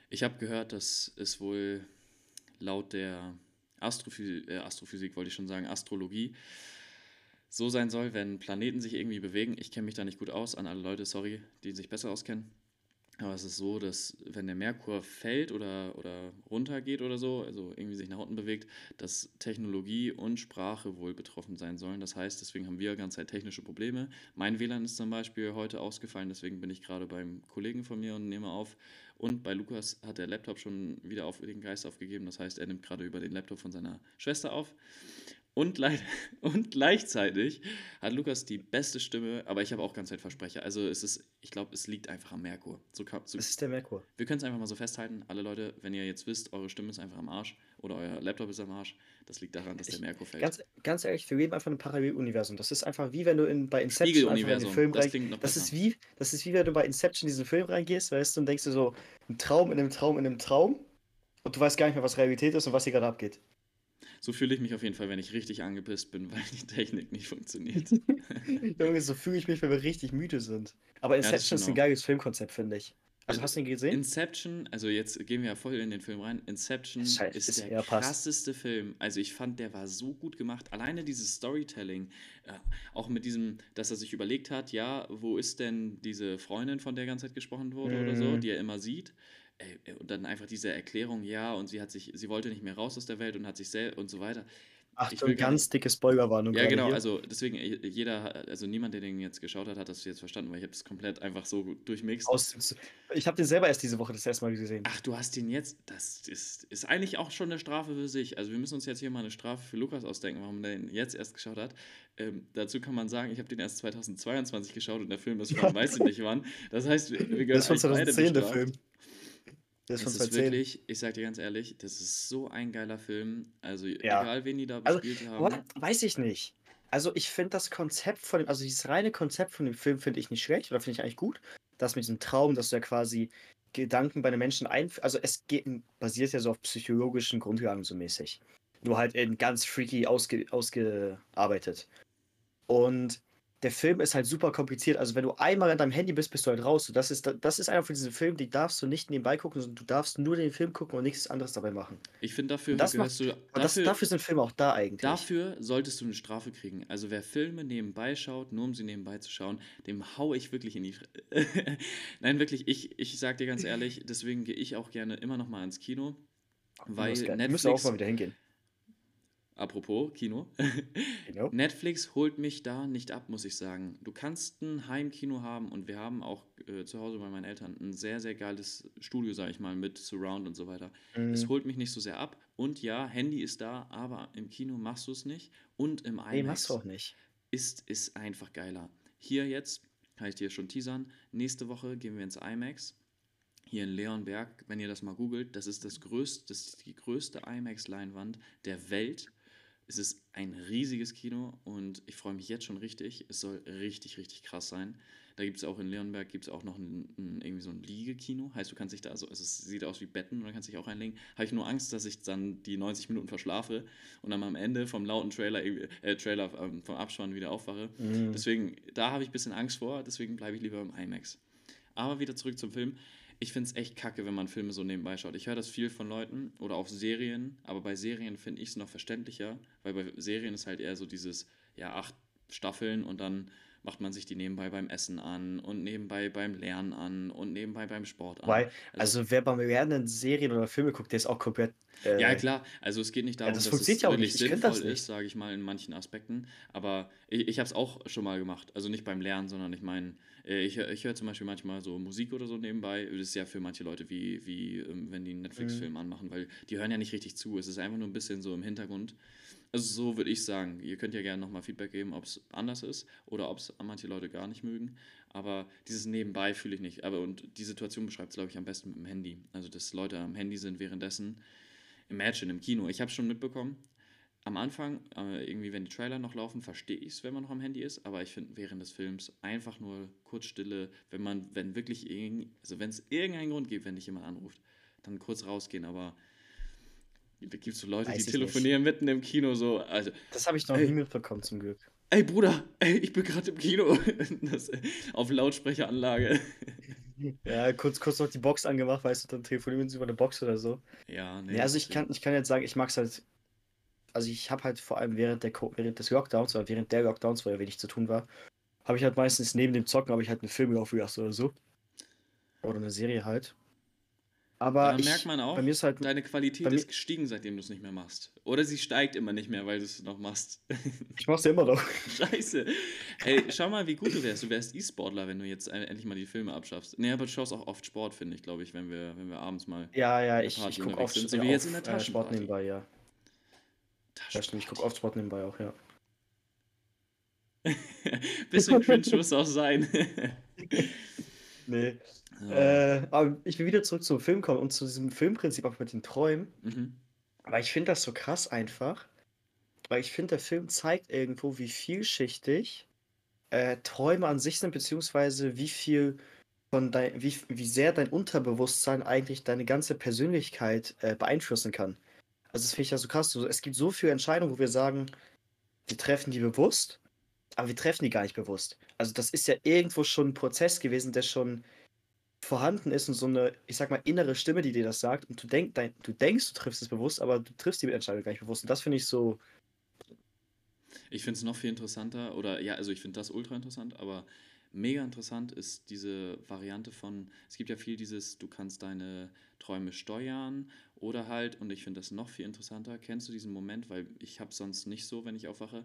Ich habe gehört, dass es wohl laut der Astrophysik, äh, Astrophysik wollte ich schon sagen, Astrologie, so sein soll, wenn Planeten sich irgendwie bewegen. Ich kenne mich da nicht gut aus, an alle Leute, sorry, die sich besser auskennen. Aber es ist so, dass wenn der Merkur fällt oder, oder runtergeht oder so, also irgendwie sich nach unten bewegt, dass Technologie und Sprache wohl betroffen sein sollen. Das heißt, deswegen haben wir ganz Zeit technische Probleme. Mein WLAN ist zum Beispiel heute ausgefallen, deswegen bin ich gerade beim Kollegen von mir und nehme auf. Und bei Lukas hat der Laptop schon wieder auf den Geist aufgegeben. Das heißt, er nimmt gerade über den Laptop von seiner Schwester auf. Und, leid- und gleichzeitig hat Lukas die beste Stimme, aber ich habe auch ganz Zeit Versprecher. Also es ist, ich glaube, es liegt einfach am Merkur. So, so, Das ist der Merkur. wir können es einfach mal so festhalten. Alle Leute, wenn ihr jetzt wisst, eure Stimme ist einfach am Arsch oder euer Laptop ist am Arsch, das liegt daran, dass der Ich- Merkur fällt. Ganz, ganz ehrlich, wir leben einfach in einem Paralleluniversum. Das ist einfach wie wenn du in, bei Inception einfach in den Film das rein. Das ist wie, das ist wie wenn du bei Inception in diesen Film reingehst, weißt du, und denkst du so, ein Traum in einem Traum in einem Traum und du weißt gar nicht mehr, was Realität ist und was hier gerade abgeht. So fühle ich mich auf jeden Fall, wenn ich richtig angepisst bin, weil die Technik nicht funktioniert. Junge, so fühle ich mich, wenn wir richtig müde sind. Aber Inception ist stimmt ein auch. geiles Filmkonzept, finde ich. Also hast du ihn gesehen? Inception, also jetzt gehen wir ja voll in den Film rein. Inception Scheiße, ist ist- der ja, passt. krasseste Film. Also ich fand, der war so gut gemacht. Alleine dieses Storytelling, äh, auch mit diesem, dass er sich überlegt hat, ja, wo ist denn diese Freundin, von der ganze Zeit gesprochen wurde oder so, Mhm. die er immer sieht. Ey, Und dann einfach diese Erklärung, ja, und sie hat sich, sie wollte nicht mehr raus aus der Welt und hat sich selbst und so weiter. Achtung, will gar ganz dicke Spoilerwarnung. Ja, genau, hier. also deswegen, äh, jeder, also niemand, der den jetzt geschaut hat, hat das jetzt verstanden, weil ich habe das komplett einfach so durchmixt. Aus, ich habe den selber erst diese Woche das erste Mal gesehen. Ach, du hast den jetzt. Das ist, ist eigentlich auch schon eine Strafe für sich. Also wir müssen uns jetzt hier mal eine Strafe für Lukas ausdenken, warum er den jetzt erst geschaut hat. Ähm, dazu kann man sagen, ich habe den erst 2022 geschaut und der Film ist von weiß ich nicht wann. Das heißt, wir, wir Das ist von eigentlich beide 2010, der. Film. Der ist Es von ist 2010. wirklich, ich sag dir ganz ehrlich, das ist so ein geiler Film. Also Ja. egal, wen die da Also, bespielt What? haben. Weiß ich nicht. Also ich finde das Konzept von dem, also dieses reine Konzept von dem Film finde ich nicht schlecht oder finde ich eigentlich gut. Das mit diesem Traum, dass du ja quasi Gedanken bei den Menschen einführst. Also es geht, basiert ja so auf psychologischen Grundlagen so mäßig. Nur halt in ganz freaky ausge, ausgearbeitet. Und der Film ist halt super kompliziert. Also wenn du einmal an deinem Handy bist, bist du halt raus. Das ist, das ist einer von diesen Filmen, die darfst du nicht nebenbei gucken, sondern du darfst nur den Film gucken und nichts anderes dabei machen. Ich finde, dafür Das gehörst du. Das, Dafür, dafür sind Filme auch da eigentlich. Dafür solltest du eine Strafe kriegen. Also wer Filme nebenbei schaut, nur um sie nebenbei zu schauen, dem hau ich wirklich in die. Nein, wirklich, ich, ich sag dir ganz ehrlich, deswegen gehe ich auch gerne immer noch mal ins Kino, weil geil. Wir müssen auch Netflix, mal wieder hingehen. Apropos Kino, Genau. Netflix holt mich da nicht ab, muss ich sagen. Du kannst ein Heimkino haben und wir haben auch äh, zu Hause bei meinen Eltern ein sehr, sehr geiles Studio, sag ich mal, mit Surround und so weiter. Es Mhm. holt mich nicht so sehr ab. Und ja, Handy ist da, aber im Kino machst du es nicht. Und im Nee, machst IMAX du auch nicht. ist, ist einfach geiler. Hier jetzt, kann ich dir schon teasern, nächste Woche gehen wir ins IMAX. Hier in Leonberg, wenn ihr das mal googelt, das ist das größte, das ist die größte IMAX-Leinwand der Welt. Es ist ein riesiges Kino und ich freue mich jetzt schon richtig. Es soll richtig, richtig krass sein. Da gibt es auch in Leonberg gibt's auch noch ein, ein, irgendwie so ein Liegekino. Heißt, du kannst dich da, also, es sieht aus wie Betten und dann kannst dich auch reinlegen. Habe ich nur Angst, dass ich dann die 90 Minuten verschlafe und dann am Ende vom lauten Trailer, äh, Trailer ähm, vom Abspann wieder aufwache. Mhm. Deswegen, da habe ich ein bisschen Angst vor, deswegen bleibe ich lieber im IMAX. Aber wieder zurück zum Film. Ich finde es echt kacke, wenn man Filme so nebenbei schaut. Ich höre das viel von Leuten oder auch Serien, aber bei Serien finde ich es noch verständlicher, weil bei Serien ist halt eher so dieses, ja, acht Staffeln und dann macht man sich die nebenbei beim Essen an und nebenbei beim Lernen an und nebenbei beim Sport an. Weil, also wer beim Lernen Serien oder Filme guckt, der ist auch komplett. Äh, Ja, klar. Also es geht nicht darum, das dass es ja wirklich sinnvoll das nicht. ist, sage ich mal, in manchen Aspekten. Aber ich, ich habe es auch schon mal gemacht. Also nicht beim Lernen, sondern ich meine, ich, hör- ich höre zum Beispiel manchmal so Musik oder so nebenbei. Das ist ja für manche Leute wie, wie ähm, wenn die einen Netflix-Film Mhm. anmachen, weil die hören ja nicht richtig zu. Es ist einfach nur ein bisschen so im Hintergrund. Also so würde ich sagen. Ihr könnt ja gerne nochmal Feedback geben, ob es anders ist oder ob es manche Leute gar nicht mögen. Aber dieses Nebenbei fühle ich nicht. Aber und die Situation beschreibt es, glaube ich, am besten mit dem Handy. Also dass Leute am Handy sind währenddessen. Imagine im Kino. Ich habe schon mitbekommen, am Anfang, äh, irgendwie, wenn die Trailer noch laufen, verstehe ich es, wenn man noch am Handy ist, aber ich finde während des Films einfach nur kurz Stille, wenn man, wenn wirklich irgend, also wenn es irgendeinen Grund gibt, wenn dich jemand anruft, dann kurz rausgehen, aber Da gibt es so Leute, Weiß die telefonieren mitten im Kino so. Also, Das habe ich noch Ey. nie mitbekommen, zum Glück. ey Bruder, ey, ich bin gerade im Kino. Das, auf Lautsprecheranlage. Ja, kurz, kurz noch die Box angemacht, weißt du, dann telefonieren sie über eine Box oder so. Ja, nee. Nee, also ich kann, ich kann jetzt sagen, ich mag es halt. Also ich habe halt vor allem während, der, während des Lockdowns oder während der Lockdowns, wo ja wenig zu tun war, habe ich halt meistens neben dem Zocken habe ich halt einen Film aufgelassen oder so. Oder eine Serie halt. Aber Daran ich, merkt man auch, bei mir ist halt, deine Qualität ist gestiegen, seitdem du es nicht mehr machst. Oder sie steigt immer nicht mehr, weil du es noch machst. ich mach's ja immer noch. Scheiße. Ey, schau mal, wie gut du wärst. Du wärst E-Sportler, wenn du jetzt endlich mal die Filme abschaffst. Nee, aber du schaust auch oft Sport, finde ich, glaube ich, wenn wir, wenn wir abends mal. Ja, ja, ich, ich gucke oft sind, so wie jetzt in der äh, Sport Taschenparty. nebenbei, ja. Ja, stimmt, ich gucke oft Sport nebenbei auch, ja. Bisschen cringe muss auch sein. Nee. Ja. Äh, aber ich will wieder zurück zum Film kommen und zu diesem Filmprinzip auch mit den Träumen. Mhm. Aber ich finde das so krass einfach, weil ich finde, der Film zeigt irgendwo, wie vielschichtig äh, Träume an sich sind, beziehungsweise wie viel von dein, wie, wie sehr dein Unterbewusstsein eigentlich deine ganze Persönlichkeit äh, beeinflussen kann. Also das finde ich ja so krass. Es gibt so viele Entscheidungen, wo wir sagen, wir treffen die bewusst, aber wir treffen die gar nicht bewusst. Also das ist ja irgendwo schon ein Prozess gewesen, der schon vorhanden ist und so eine, ich sag mal, innere Stimme, die dir das sagt und du, denk, dein, du denkst, du triffst es bewusst, aber du triffst die Entscheidung gar nicht bewusst. Und das finde ich so, Ich finde es noch viel interessanter, oder ja, also ich finde das ultra interessant, aber mega interessant ist diese Variante von, es gibt ja viel dieses, du kannst deine Träume steuern oder halt, und ich finde das noch viel interessanter, kennst du diesen Moment, weil ich habe sonst nicht so, wenn ich aufwache,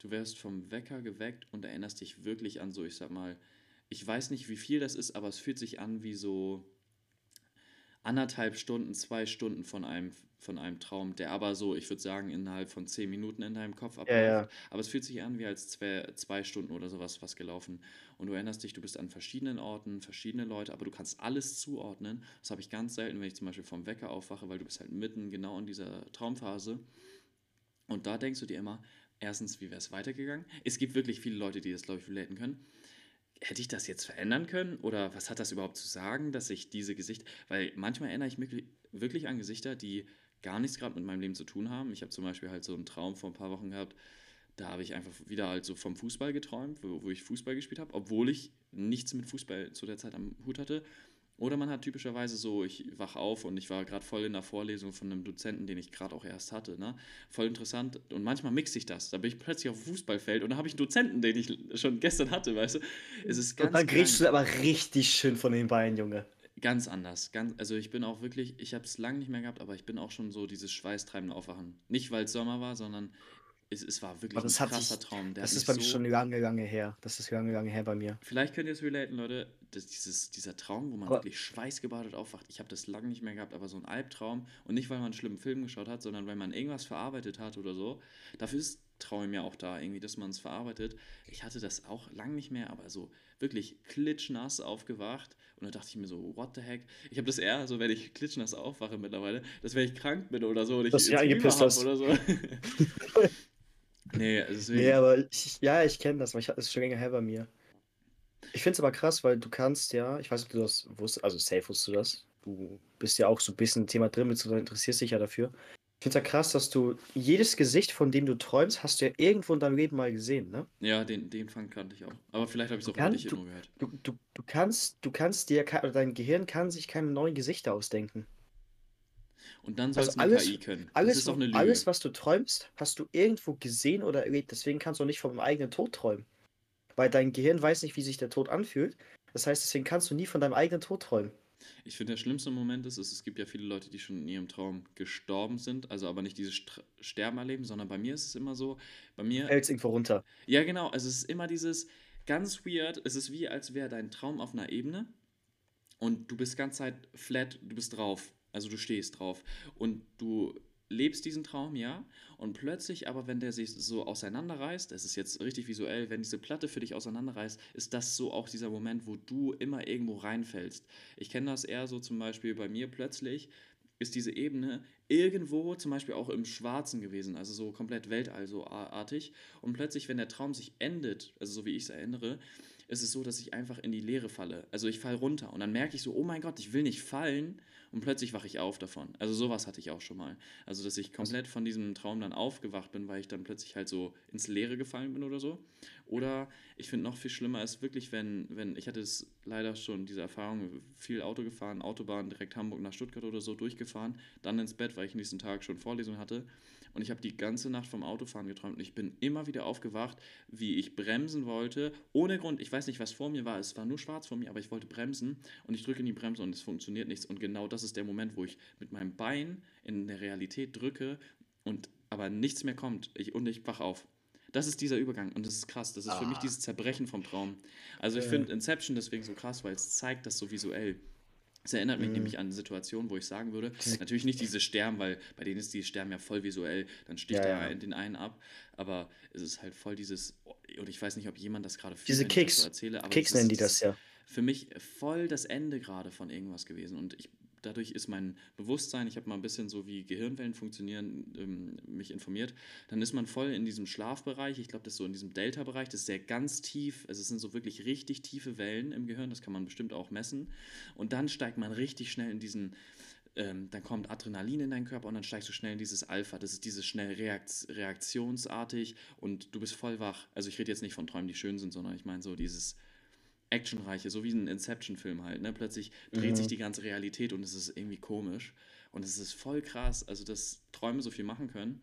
du wirst vom Wecker geweckt und erinnerst dich wirklich an so, ich sag mal, ich weiß nicht, wie viel das ist, aber es fühlt sich an wie so anderthalb Stunden, zwei Stunden von einem, von einem Traum, der aber so, ich würde sagen, innerhalb von zehn Minuten in deinem Kopf abläuft. Ja, ja. Aber es fühlt sich an wie als zwei, zwei Stunden oder sowas was gelaufen. Und du erinnerst dich, du bist an verschiedenen Orten, verschiedene Leute, aber du kannst alles zuordnen. Das habe ich ganz selten, wenn ich zum Beispiel vom Wecker aufwache, weil du bist halt mitten genau in dieser Traumphase. Und da denkst du dir immer, erstens, wie wäre es weitergegangen? Es gibt wirklich viele Leute, die das, glaube ich, relaten können. Hätte ich das jetzt verändern können? Oder was hat das überhaupt zu sagen, dass ich diese Gesichter. Weil manchmal erinnere ich mich wirklich an Gesichter, die gar nichts gerade mit meinem Leben zu tun haben. Ich habe zum Beispiel halt so einen Traum vor ein paar Wochen gehabt. Da habe ich einfach wieder halt so vom Fußball geträumt, wo, wo ich Fußball gespielt habe, obwohl ich nichts mit Fußball zu der Zeit am Hut hatte. Oder man hat typischerweise so, ich wach auf und ich war gerade voll in der Vorlesung von einem Dozenten, den ich gerade auch erst hatte. Ne? Voll interessant. Und manchmal mixe ich das. Da bin ich plötzlich auf dem Fußballfeld und da habe ich einen Dozenten, den ich schon gestern hatte, weißt du? Es ist ganz, und dann kriegst du aber richtig schön von den Beinen, Junge. ganz anders. Ganz, also ich bin auch wirklich, ich habe es lange nicht mehr gehabt, aber ich bin auch schon so dieses schweißtreibende Aufwachen. Nicht, weil es Sommer war, sondern es, es war wirklich das ein krasser sich, Traum. Der das ist bei mir so schon lange, lange her. Das ist lange, lange her bei mir. Vielleicht könnt ihr es relaten, Leute. Das, dieses, dieser Traum, wo man Aber- wirklich schweißgebadet aufwacht. Ich habe das lange nicht mehr gehabt, aber so ein Albtraum. Und nicht, weil man einen schlimmen Film geschaut hat, sondern weil man irgendwas verarbeitet hat oder so. Dafür ist Traum ja auch da, irgendwie, dass man es verarbeitet. Ich hatte das auch lange nicht mehr, aber so wirklich klitschnass aufgewacht. Und da dachte ich mir so, what the heck? Ich habe das eher so, wenn ich klitschnass aufwache mittlerweile, dass wenn ich krank bin oder so und ich Dass du dich jetzt Fieber eingepisst hab hast. oder so. nee, deswegen. Nee, aber ich, ja, ich kenne das, aber ich, das ist schon länger her bei mir. Ich finde es aber krass, weil du kannst ja, ich weiß nicht, ob du das wusstest, also safe wusstest du das. Du bist ja auch so ein bisschen Thema drin, beziehungsweise interessierst dich ja dafür. Ich finde es ja krass, dass du jedes Gesicht, von dem du träumst, hast du ja irgendwo in deinem Leben mal gesehen, ne? Ja, den, den Fang kannte ich auch. Aber vielleicht habe ich es auch dich du- nur gehört. Du, du, du kannst, du kannst dir, dein Gehirn kann sich keine neuen Gesichter ausdenken. Und dann soll Also es eine alles- KI können. das Alles, ist doch eine Lüge. alles, was du träumst, hast du irgendwo gesehen oder erlebt. Deswegen kannst du auch nicht vom eigenen Tod träumen. Weil dein Gehirn weiß nicht, wie sich der Tod anfühlt. Das heißt, deswegen kannst du nie von deinem eigenen Tod träumen. Ich finde, der schlimmste Moment ist, ist, es gibt ja viele Leute, die schon in ihrem Traum gestorben sind, also aber nicht dieses Str Sterben erleben, sondern bei mir ist es immer so, bei mir, Fällst irgendwo runter. ja genau, also es ist immer dieses ganz weird, es ist wie, als wäre dein Traum auf einer Ebene und du bist ganz Zeit flat, du bist drauf, also du stehst drauf und du lebst diesen Traum, ja, und plötzlich aber, wenn der sich so auseinanderreißt, das ist jetzt richtig visuell, wenn diese Platte für dich auseinanderreißt, ist das so auch dieser Moment, wo du immer irgendwo reinfällst. Ich kenne das eher so zum Beispiel bei mir plötzlich, ist diese Ebene irgendwo zum Beispiel auch im Schwarzen gewesen, also so komplett Weltall. Und plötzlich, wenn der Traum sich endet, also so wie ich es erinnere, ist es so, dass ich einfach in die Leere falle. Also ich falle runter und dann merke ich so, oh mein Gott, ich will nicht fallen und plötzlich wache ich auf davon. Also sowas hatte ich auch schon mal. Also dass ich komplett von diesem Traum dann aufgewacht bin, weil ich dann plötzlich halt so ins Leere gefallen bin oder so. Oder ich finde noch viel schlimmer ist wirklich, wenn, wenn, ich hatte es leider schon, diese Erfahrung, viel Auto gefahren, Autobahn direkt Hamburg nach Stuttgart oder so durchgefahren, dann ins Bett, weil ich nächsten Tag schon Vorlesung hatte und ich habe die ganze Nacht vom Autofahren geträumt und ich bin immer wieder aufgewacht, wie ich bremsen wollte, ohne Grund. Ich weiß nicht, was vor mir war. Es war nur schwarz vor mir, aber ich wollte bremsen und ich drücke in die Bremse und es funktioniert nichts. Und genau das ist der Moment, wo ich mit meinem Bein in der Realität drücke und aber nichts mehr kommt ich, und ich wach auf. Das ist dieser Übergang und das ist krass. Das ist ah. für mich ah. dieses Zerbrechen vom Traum. Also ich äh. finde Inception deswegen so krass, weil es zeigt das so visuell. Es erinnert mich mhm. nämlich an Situationen, wo ich sagen würde, natürlich nicht diese Sterben, weil bei denen ist die Sterben ja voll visuell, dann sticht ja, er ja. den einen ab, aber es ist halt voll dieses, und ich weiß nicht, ob jemand das gerade Diese Kicks, so erzähle, aber Kicks nennen die das ja. Für mich voll das Ende gerade von irgendwas gewesen und ich dadurch ist mein Bewusstsein, ich habe mal ein bisschen so wie Gehirnwellen funktionieren, ähm, mich informiert, dann ist man voll in diesem Schlafbereich, ich glaube, das ist so in diesem Delta-Bereich, das ist sehr ganz tief, also es sind so wirklich richtig tiefe Wellen im Gehirn, das kann man bestimmt auch messen. Und dann steigt man richtig schnell in diesen ähm, dann kommt Adrenalin in deinen Körper und dann steigst du schnell in dieses Alpha. Das ist dieses schnell reakt reaktionsartig und du bist voll wach. Also ich rede jetzt nicht von Träumen, die schön sind, sondern ich meine so dieses actionreiche, so wie ein Inception-Film halt. Ne? Plötzlich dreht mhm. sich die ganze Realität und es ist irgendwie komisch. Und es ist voll krass, also dass Träume so viel machen können.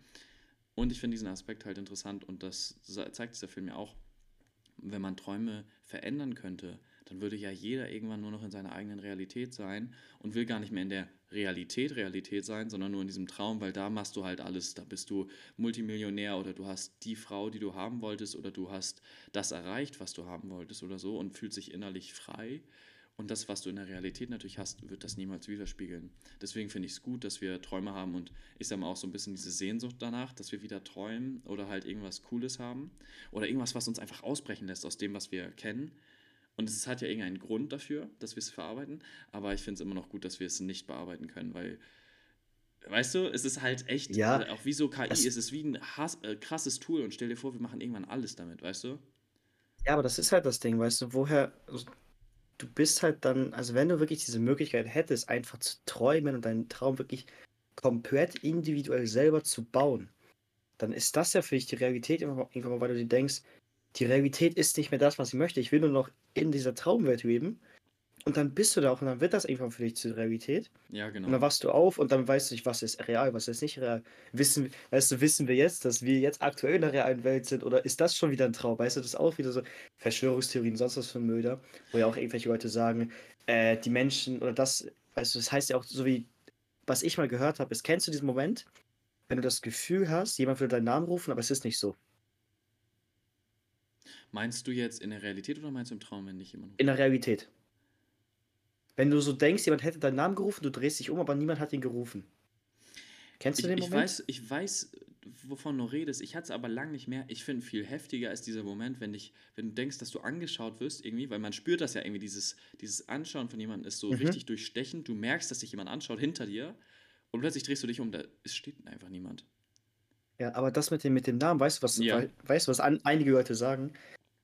Und ich finde diesen Aspekt halt interessant und das zeigt dieser Film ja auch. Wenn man Träume verändern könnte, dann würde ja jeder irgendwann nur noch in seiner eigenen Realität sein und will gar nicht mehr in der Realität Realität sein, sondern nur in diesem Traum, weil da machst du halt alles. Da bist du Multimillionär oder du hast die Frau, die du haben wolltest oder du hast das erreicht, was du haben wolltest oder so und fühlst dich innerlich frei. Und das, was du in der Realität natürlich hast, wird das niemals widerspiegeln. Deswegen finde ich es gut, dass wir Träume haben und ich sage mal auch so ein bisschen diese Sehnsucht danach, dass wir wieder träumen oder halt irgendwas Cooles haben oder irgendwas, was uns einfach ausbrechen lässt aus dem, was wir kennen und es hat ja irgendeinen Grund dafür, dass wir es verarbeiten, aber ich finde es immer noch gut, dass wir es nicht bearbeiten können, weil, weißt du, es ist halt echt, ja, also auch wie so KI, es ist wie ein Hass, äh, krasses Tool und stell dir vor, wir machen irgendwann alles damit, weißt du? Ja, aber das ist halt das Ding, weißt du, woher, also, du bist halt dann, also wenn du wirklich diese Möglichkeit hättest, einfach zu träumen und deinen Traum wirklich komplett individuell selber zu bauen, dann ist das ja für dich die Realität irgendwann mal, weil du dir denkst, die Realität ist nicht mehr das, was ich möchte. Ich will nur noch in dieser Traumwelt leben. Und dann bist du da auch und dann wird das irgendwann für dich zur Realität. Ja, genau. Und dann wachst du auf und dann weißt du nicht, was ist real, was ist nicht real. Wissen, weißt du, wissen wir jetzt, dass wir jetzt aktuell in der realen Welt sind oder ist das schon wieder ein Traum? Weißt du, das ist auch wieder so Verschwörungstheorien, sonst was für Müller, wo ja auch irgendwelche Leute sagen, äh, die Menschen oder das, weißt du, das heißt ja auch so wie, was ich mal gehört habe, ist, kennst du diesen Moment, wenn du das Gefühl hast, jemand will deinen Namen rufen, aber es ist nicht so. Meinst du jetzt in der Realität oder meinst du im Traum, wenn dich jemand In der Realität. Wenn du so denkst, jemand hätte deinen Namen gerufen, du drehst dich um, aber niemand hat ihn gerufen. Kennst du ich, den Moment? Ich weiß, ich weiß, wovon du redest. Ich hatte es aber lang nicht mehr. Ich finde, viel heftiger ist dieser Moment, wenn, dich, wenn du denkst, dass du angeschaut wirst irgendwie, weil man spürt das ja irgendwie, dieses, dieses Anschauen von jemandem ist so mhm. richtig durchstechend. Du merkst, dass sich jemand anschaut hinter dir und plötzlich drehst du dich um, da steht einfach niemand. Ja, aber das mit dem, mit dem Namen, weißt du, was, ja. weißt, was an, einige Leute sagen?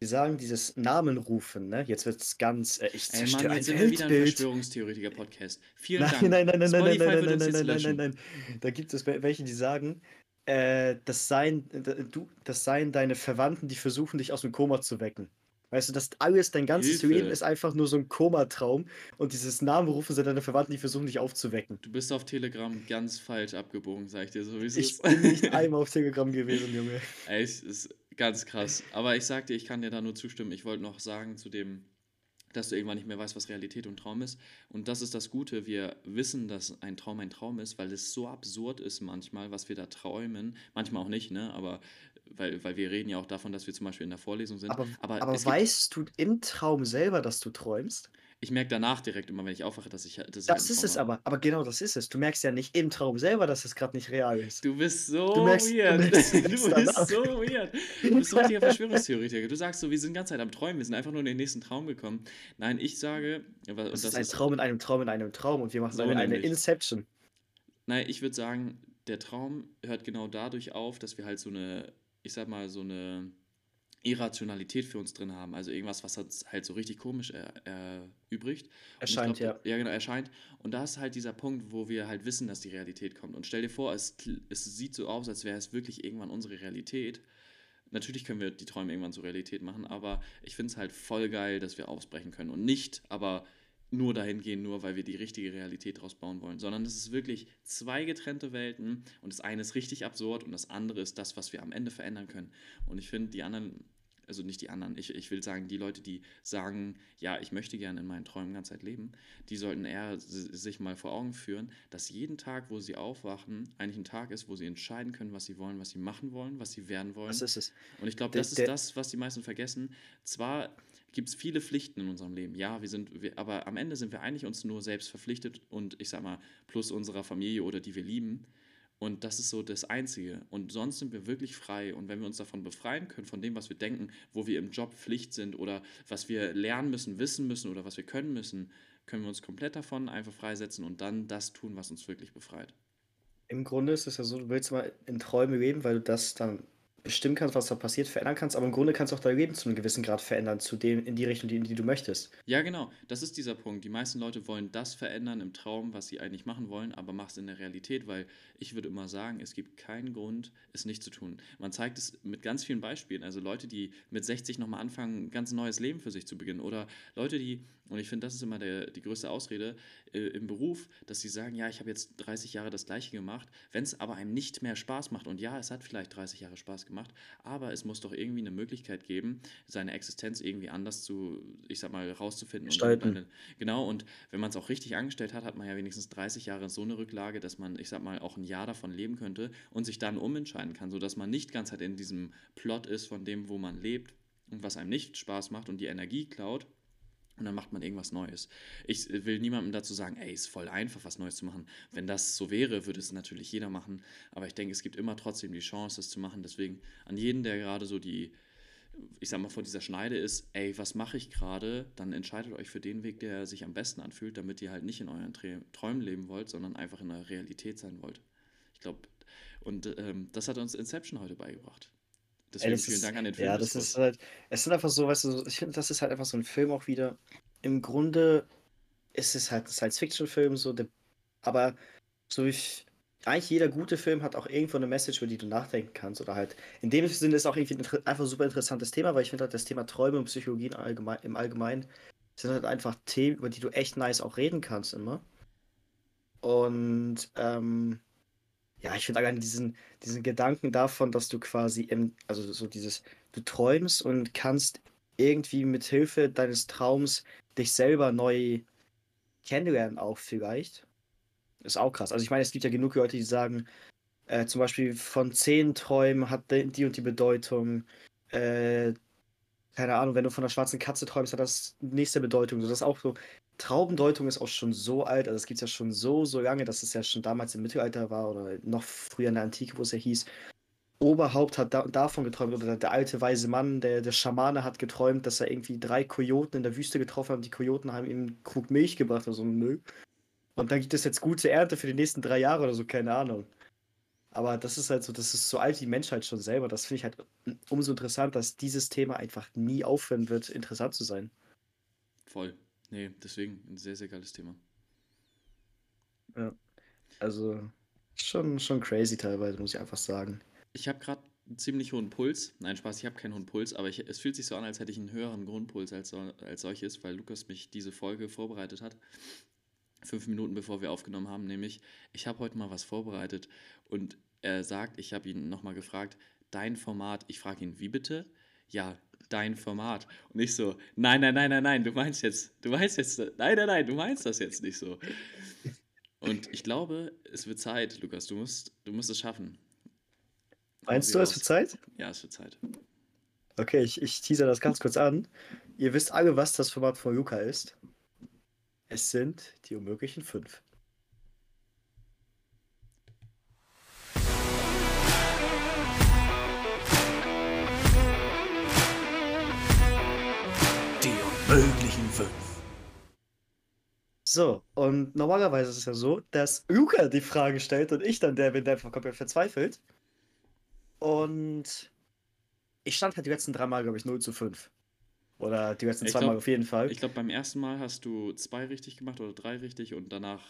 Die sagen dieses Namenrufen, ne? Jetzt wird es ganz. Äh, ich Ey, Mann, jetzt sind wir wieder ein Verschwörungstheoretiker-Podcast. Vielen nein, Dank. Nein, nein, nein, nein, nein, nein, nein, nein, nein, nein, nein, nein. Da gibt es welche, die sagen, äh, das seien, du, das seien deine Verwandten, die versuchen, dich aus dem Koma zu wecken. Weißt du, das alles, dein ganzes Hilfe. Leben ist einfach nur so ein Komatraum und dieses Namenrufen sind deine Verwandten, die versuchen dich aufzuwecken. Du bist auf Telegram ganz falsch abgebogen, sag ich dir so, wie es ist. Ich bin nicht einmal auf Telegram gewesen, Junge. Ey, es ist Ganz krass. Aber ich sag dir, ich kann dir da nur zustimmen. Ich wollte noch sagen zu dem, dass du irgendwann nicht mehr weißt, was Realität und Traum ist. Und das ist das Gute. Wir wissen, dass ein Traum ein Traum ist, weil es so absurd ist manchmal, was wir da träumen. Manchmal auch nicht, ne? Aber weil, weil wir reden ja auch davon, dass wir zum Beispiel in der Vorlesung sind. Aber, aber, aber weißt du im Traum selber, dass du träumst? Ich merke danach direkt immer, wenn ich aufwache, dass ich. Dass das ich ist es aber. Aber genau das ist es. Du merkst ja nicht im Traum selber, dass es gerade nicht real ist. Du bist so du merkst, weird. Du, merkst, du bist so weird. Du bist so ein richtiger Verschwörungstheoretiker. Du sagst so, wir sind die ganze Zeit am Träumen. Wir sind einfach nur in den nächsten Traum gekommen. Nein, ich sage. Das, das ist ein ist, Traum in einem Traum in einem Traum und wir machen so eine, eine Inception. Nein, ich würde sagen, der Traum hört genau dadurch auf, dass wir halt so eine, ich sag mal, so eine Irrationalität für uns drin haben, also irgendwas, was halt so richtig komisch erübrigt. Äh, erscheint, glaub, ja. Ja, genau, erscheint. Und da ist halt dieser Punkt, wo wir halt wissen, dass die Realität kommt. Und stell dir vor, es, es sieht so aus, als wäre es wirklich irgendwann unsere Realität. Natürlich können wir die Träume irgendwann zur Realität machen, aber ich finde es halt voll geil, dass wir ausbrechen können. Und nicht, aber nur dahin gehen, nur weil wir die richtige Realität daraus bauen wollen, sondern es ist wirklich zwei getrennte Welten und das eine ist richtig absurd und das andere ist das, was wir am Ende verändern können. Und ich finde, die anderen, also nicht die anderen, ich, ich will sagen, die Leute, die sagen, ja, ich möchte gerne in meinen Träumen ganz Zeit leben, die sollten eher sich mal vor Augen führen, dass jeden Tag, wo sie aufwachen, eigentlich ein Tag ist, wo sie entscheiden können, was sie wollen, was sie machen wollen, was sie werden wollen. Das ist es. Und ich glaube, das ist das, was die meisten vergessen. Zwar gibt es viele Pflichten in unserem Leben. Ja, wir sind, wir, aber am Ende sind wir eigentlich uns nur selbst verpflichtet und ich sag mal, plus unserer Familie oder die wir lieben. Und das ist so das Einzige. Und sonst sind wir wirklich frei. Und wenn wir uns davon befreien können, von dem, was wir denken, wo wir im Job Pflicht sind oder was wir lernen müssen, wissen müssen oder was wir können müssen, können wir uns komplett davon einfach freisetzen und dann das tun, was uns wirklich befreit. Im Grunde ist es ja so, du willst mal in Träume leben, weil du das dann bestimmen kannst, was da passiert, verändern kannst, aber im Grunde kannst du auch dein Leben zu einem gewissen Grad verändern, zu dem, in die Richtung, in die du möchtest. Ja, genau. Das ist dieser Punkt. Die meisten Leute wollen das verändern im Traum, was sie eigentlich machen wollen, aber mach es in der Realität, weil ich würde immer sagen, es gibt keinen Grund, es nicht zu tun. Man zeigt es mit ganz vielen Beispielen. Also Leute, die mit 60 nochmal anfangen, ein ganz neues Leben für sich zu beginnen. Oder Leute, die, und ich finde, das ist immer der, die größte Ausrede äh, im Beruf, dass sie sagen, ja, ich habe jetzt 30 Jahre das gleiche gemacht, wenn es aber einem nicht mehr Spaß macht. Und ja, es hat vielleicht 30 Jahre Spaß gemacht, aber es muss doch irgendwie eine Möglichkeit geben, seine Existenz irgendwie anders zu, ich sag mal, rauszufinden. Gestalten. Und genau, und wenn man es auch richtig angestellt hat, hat man ja wenigstens 30 Jahre so eine Rücklage, dass man, ich sag mal, auch ein Jahr davon leben könnte und sich dann umentscheiden kann, sodass man nicht ganz halt in diesem Plot ist von dem, wo man lebt und was einem nicht Spaß macht und die Energie klaut. Und dann macht man irgendwas Neues. Ich will niemandem dazu sagen, ey, ist voll einfach, was Neues zu machen. Wenn das so wäre, würde es natürlich jeder machen. Aber ich denke, es gibt immer trotzdem die Chance, das zu machen. Deswegen an jeden, der gerade so die, ich sag mal, vor dieser Schneide ist, ey, was mache ich gerade? Dann entscheidet euch für den Weg, der sich am besten anfühlt, damit ihr halt nicht in euren Träumen leben wollt, sondern einfach in der Realität sein wollt. Ich glaube, und ähm, das hat uns Inception heute beigebracht. Deswegen vielen ist, Dank an den Film. Ja, das ist halt, es sind einfach so, weißt du, ich finde, das ist halt einfach so ein Film auch wieder. Im Grunde ist es halt ein Science-Fiction-Film, so, der, aber so wie ich, eigentlich jeder gute Film hat auch irgendwo eine Message, über die du nachdenken kannst. Oder halt, in dem Sinne ist auch irgendwie ein einfach super interessantes Thema, weil ich finde halt das Thema Träume und Psychologie im Allgemeinen, im Allgemeinen sind halt einfach Themen, über die du echt nice auch reden kannst immer. Und ähm, ja, ich finde allein diesen, diesen Gedanken davon, dass du quasi im, also so dieses, du träumst und kannst irgendwie mit Hilfe deines Traums dich selber neu kennenlernen, auch vielleicht. Ist auch krass. Also ich meine, es gibt ja genug Leute, die sagen, äh, zum Beispiel von zehn Träumen hat die und die Bedeutung. Äh, keine Ahnung, wenn du von der schwarzen Katze träumst, hat das nächste Bedeutung. das ist auch so, Traubendeutung ist auch schon so alt, also es gibt es ja schon so, so lange, dass es ja schon damals im Mittelalter war oder noch früher in der Antike, wo es ja hieß, Oberhaupt hat da, davon geträumt, oder der alte weise Mann, der, der Schamane hat geträumt, dass er irgendwie drei Kojoten in der Wüste getroffen hat und die Kojoten haben ihm einen Krug Milch gebracht oder so ein Müll. Und dann gibt es jetzt gute Ernte für die nächsten drei Jahre oder so, keine Ahnung. Aber das ist halt so, das ist so alt wie die Menschheit schon selber. Das finde ich halt umso interessant, dass dieses Thema einfach nie aufhören wird, interessant zu sein. Voll. Nee, deswegen ein sehr, sehr geiles Thema. Ja. Also schon, schon crazy teilweise, muss ich einfach sagen. Ich habe gerade einen ziemlich hohen Puls. Nein, Spaß, ich habe keinen hohen Puls, aber ich, es fühlt sich so an, als hätte ich einen höheren Grundpuls als, als solches, weil Lukas mich diese Folge vorbereitet hat. Fünf Minuten bevor wir aufgenommen haben, nämlich, ich habe heute mal was vorbereitet und er sagt, ich habe ihn nochmal gefragt, dein Format, ich frage ihn, wie bitte? Ja, dein Format. Und nicht so, nein, nein, nein, nein, nein, du meinst jetzt, du meinst jetzt, nein, nein, nein, du meinst das jetzt nicht so. Und ich glaube, es wird Zeit, Lukas, du musst, du musst es schaffen. Meinst du, es wird Zeit? Ja, es wird Zeit. Okay, ich, ich teaser das ganz kurz an. Ihr wisst alle, was das Format von Luca ist. Es sind die unmöglichen fünf. So, und normalerweise ist es ja so, dass Luca die Frage stellt und ich dann der bin, der einfach komplett verzweifelt. Und ich stand halt die letzten drei Mal, glaube ich, 0 zu 5. Oder die letzten Ich zwei Mal glaube, auf jeden Fall. ich glaube, beim ersten Mal hast du zwei richtig gemacht oder drei richtig und danach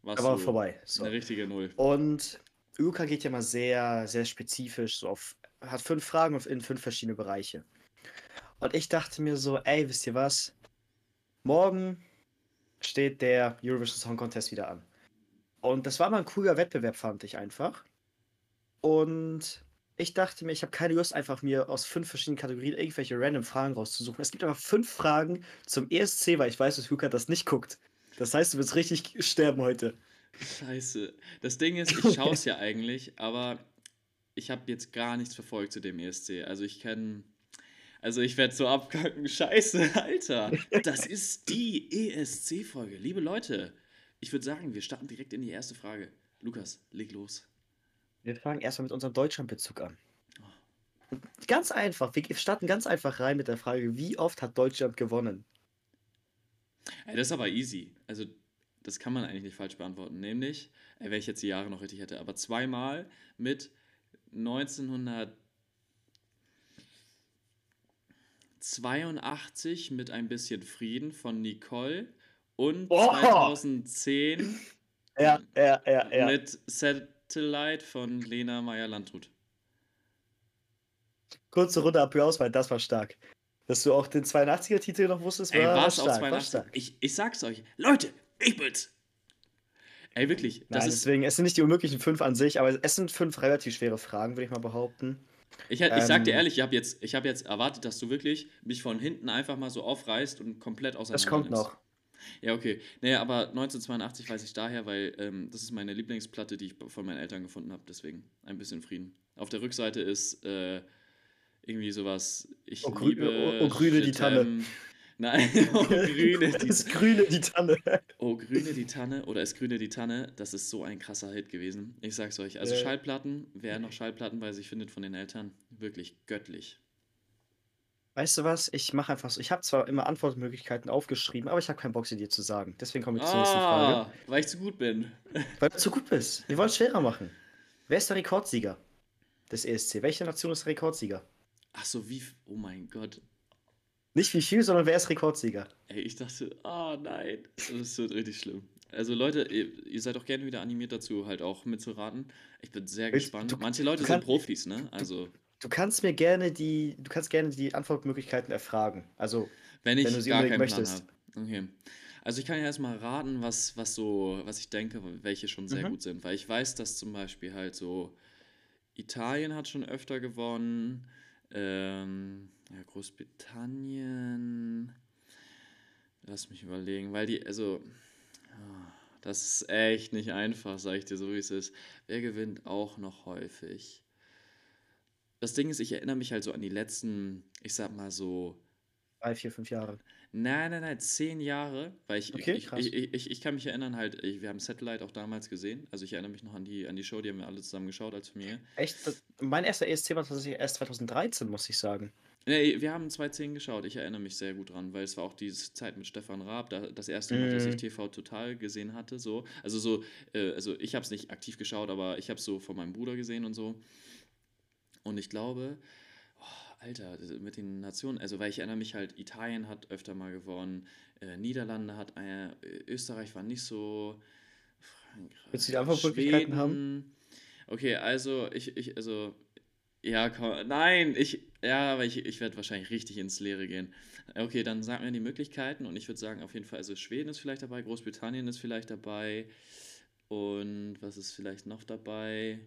warst Aber du vorbei. So. eine richtige Null. Und Luca geht ja mal sehr, sehr spezifisch, so auf, hat fünf Fragen in fünf verschiedene Bereiche. Und ich dachte mir so, ey, wisst ihr was? Morgen steht der Eurovision Song Contest wieder an. Und das war mal ein cooler Wettbewerb, fand ich einfach. Und ich dachte mir, ich habe keine Lust, einfach mir aus fünf verschiedenen Kategorien irgendwelche random Fragen rauszusuchen. Es gibt aber fünf Fragen zum ESC, weil ich weiß, dass Luca das nicht guckt. Das heißt, du wirst richtig sterben heute. Scheiße. Das Ding ist, ich schaue es ja eigentlich, aber ich habe jetzt gar nichts verfolgt zu dem ESC. Also ich kenne. Also ich werde so abkacken. Scheiße, Alter. Das ist die ESC-Folge. Liebe Leute, ich würde sagen, wir starten direkt in die erste Frage. Lukas, leg los. Wir fangen erstmal mit unserem Deutschlandbezug an. Ganz einfach. Wir starten ganz einfach rein mit der Frage, wie oft hat Deutschland gewonnen? Ey, das ist aber easy. Also, das kann man eigentlich nicht falsch beantworten. Nämlich, ey, wenn ich jetzt die Jahre noch richtig hätte, aber zweimal mit 1982 mit ein bisschen Frieden von Nicole und Oh! 2010 Ja, ja, ja, mit Satellite von Lena Meyer-Landrut. Kurze Runde Applaus, weil das war stark. Dass du auch den 82er-Titel noch wusstest, war, Ey, war war's auch stark, war 82? stark. Ich, ich sag's euch. Leute, ich bin's. Ey, wirklich. Nein, deswegen, es sind nicht die unmöglichen fünf an sich, aber es sind fünf relativ schwere Fragen, würde ich mal behaupten. Ich, ich sag dir Ähm, ehrlich, ich habe jetzt, ich hab jetzt erwartet, dass du wirklich mich von hinten einfach mal so aufreißt und komplett auseinander Das kommt nimmst. noch. Ja, okay. Naja, aber 1982 weiß ich daher, weil ähm, das ist meine Lieblingsplatte, die ich von meinen Eltern gefunden habe. Deswegen ein bisschen Frieden. Auf der Rückseite ist äh, irgendwie sowas. Ich Oh, liebe. oh, oh, grüne die Tanne. Nein, oh, grüne die Das Grüne, die Tanne. Oh, Grüne die Tanne oder ist Grüne die Tanne, das ist so ein krasser Hit gewesen. Ich sag's euch. Also Ja. Schallplatten, wer noch Schallplatten bei sich findet von den Eltern, wirklich göttlich. Weißt du was? Ich mache einfach so. Ich habe zwar immer Antwortmöglichkeiten aufgeschrieben, aber ich habe keinen Bock, sie dir zu sagen. Deswegen komme ich zur nächsten Frage. Ah, weil ich zu gut bin. Weil du zu gut bist. Wir wollen es schwerer machen. Wer ist der Rekordsieger des ESC? Welche Nation ist der Rekordsieger? Ach so, wie. Oh mein Gott. Nicht wie viel, sondern wer ist Rekordsieger? Ey, ich dachte, ah nein, das wird richtig schlimm. Also Leute, ihr, ihr seid auch gerne wieder animiert dazu, halt auch mitzuraten. Ich bin sehr Willst- gespannt. du- Manche Leute du sind Profis, ne? Also, Du kannst mir gerne die, du kannst gerne die Antwortmöglichkeiten erfragen. Also, wenn ich Wenn du sie gar keinen Plan möchtest. habe. Okay. Also ich kann ja erstmal raten, was, was so, was ich denke, welche schon sehr Mhm. gut sind. Weil ich weiß, dass zum Beispiel halt so Italien hat schon öfter gewonnen. Ähm, ja, Großbritannien. Lass mich überlegen, weil die, also, ah, das ist echt nicht einfach, sag ich dir so, wie es ist. Wer gewinnt auch noch häufig? Das Ding ist, ich erinnere mich halt so an die letzten, ich sag mal so, drei, vier, fünf Jahre. Nein, nein, nein, zehn Jahre, weil ich, Okay, ich, ich, ich, ich, kann mich erinnern, halt, ich, wir haben Satellite auch damals gesehen, also ich erinnere mich noch an die, an die Show, die haben wir alle zusammen geschaut als Familie. Echt? Das, mein erster ESC war tatsächlich erst 2013, muss ich sagen. Nee, wir haben 2010 geschaut, ich erinnere mich sehr gut dran, weil es war auch diese Zeit mit Stefan Raab, da, das erste Mal, dass ich Mhm. TV total gesehen hatte, so, also so, äh, also ich habe es nicht aktiv geschaut, aber ich habe es so von meinem Bruder gesehen und so. Und ich glaube, Alter, mit den Nationen, also weil ich erinnere mich halt, Italien hat öfter mal gewonnen, äh, Niederlande hat, äh, Österreich war nicht so, Frankreich, Willst du die Antwortmöglichkeiten haben? Okay, also ich, ich, also, ja, komm, nein, ich, ja, aber ich, ich werde wahrscheinlich richtig ins Leere gehen. Okay, dann sag mir die Möglichkeiten und ich würde sagen, auf jeden Fall, also Schweden ist vielleicht dabei, Großbritannien ist vielleicht dabei und was ist vielleicht noch dabei?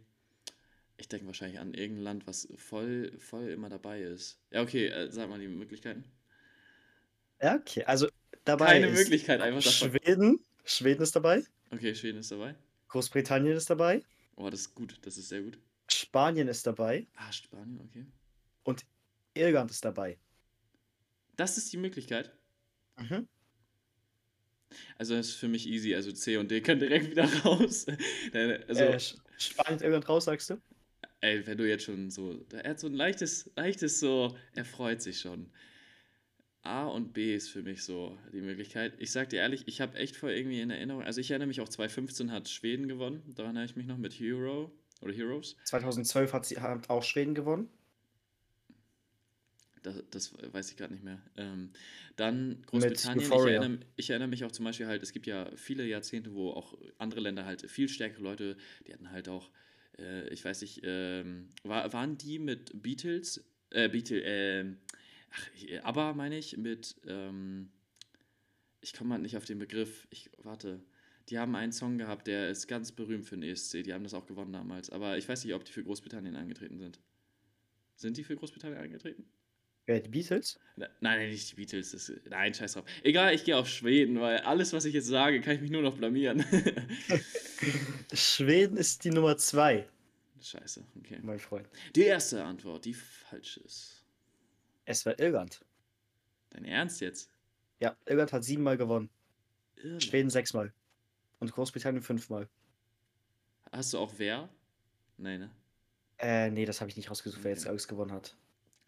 Ich denke wahrscheinlich an irgendein Land, was voll, voll immer dabei ist. Ja, okay, äh, sag mal die Möglichkeiten. Ja, okay. Also, dabei Keine ist Möglichkeit, einfach davon. Schweden. Schweden ist dabei. Okay, Schweden ist dabei. Großbritannien ist dabei. Oh, das ist gut, das ist sehr gut. Spanien ist dabei. Ah, Spanien, okay. Irland ist dabei. Das ist die Möglichkeit. Mhm. Also das ist für mich easy. Also C und D können direkt wieder raus. Also, äh, Spanien, Irland raus, sagst du? Ey, wenn du jetzt schon so. Er hat so ein leichtes, leichtes so, er freut sich schon. A und B ist für mich so die Möglichkeit. Ich sag dir ehrlich, ich habe echt voll irgendwie in Erinnerung. Also ich erinnere mich auch 2015 hat Schweden gewonnen. Daran erinnere ich mich noch mit Hero oder Heroes. 2012 hat sie hat auch Schweden gewonnen. Das, das weiß ich gerade nicht mehr. Ähm, dann Großbritannien. Ich erinnere, ich erinnere mich auch zum Beispiel halt, es gibt ja viele Jahrzehnte, wo auch andere Länder halt viel stärkere Leute, die hatten halt auch, äh, ich weiß nicht, ähm, war, waren die mit Beatles, äh, Beatles, ähm, ach, ich- aber meine ich, mit, ähm, ich komme mal nicht auf den Begriff, ich, warte, die haben einen Song gehabt, der ist ganz berühmt für den ESC, die haben das auch gewonnen damals, aber ich weiß nicht, ob die für Großbritannien angetreten sind. Sind die für Großbritannien angetreten? Äh, die Beatles? Ne- Nein, nein, nicht die Beatles. Das, nein, scheiß drauf. Egal, ich gehe auf Schweden, weil alles, was ich jetzt sage, kann ich mich nur noch blamieren. Schweden ist die Nummer zwei, Scheiße, okay. mein Freund. Die erste Antwort, die falsch ist. Es war Irland. Dein Ernst jetzt? Ja, Irland hat siebenmal gewonnen. Irland. Schweden sechsmal. Und Großbritannien fünfmal. Hast du auch wer? Nein, ne? Äh, nee, das habe ich nicht rausgesucht, wer jetzt Okay. alles gewonnen hat.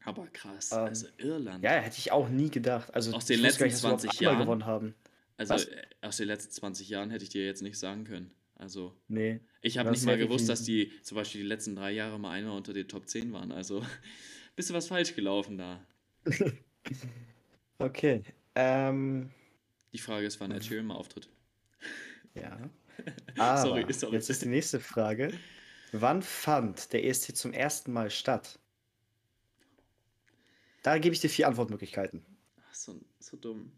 Aber krass. Ähm, also Irland. Ja, hätte ich auch nie gedacht. Also, Aus den letzten nicht, dass wir überhaupt 20 einmal Jahren? gewonnen haben. also was? äh, aus den letzten 20 Jahren hätte ich dir jetzt nicht sagen können. Also, Nee. ich habe nicht mal gewusst, dass die zum Beispiel die letzten drei Jahre mal einmal unter den Top 10 waren. Also, bist du was falsch gelaufen da? Okay. Ähm, Die Frage ist, wann. Ed Sheeran mal auftritt. ja. Aber Sorry, sorry. jetzt ist die nächste Frage. Wann fand der ESC zum ersten Mal statt? Da gebe ich dir vier Antwortmöglichkeiten. Ach, so, so dumm.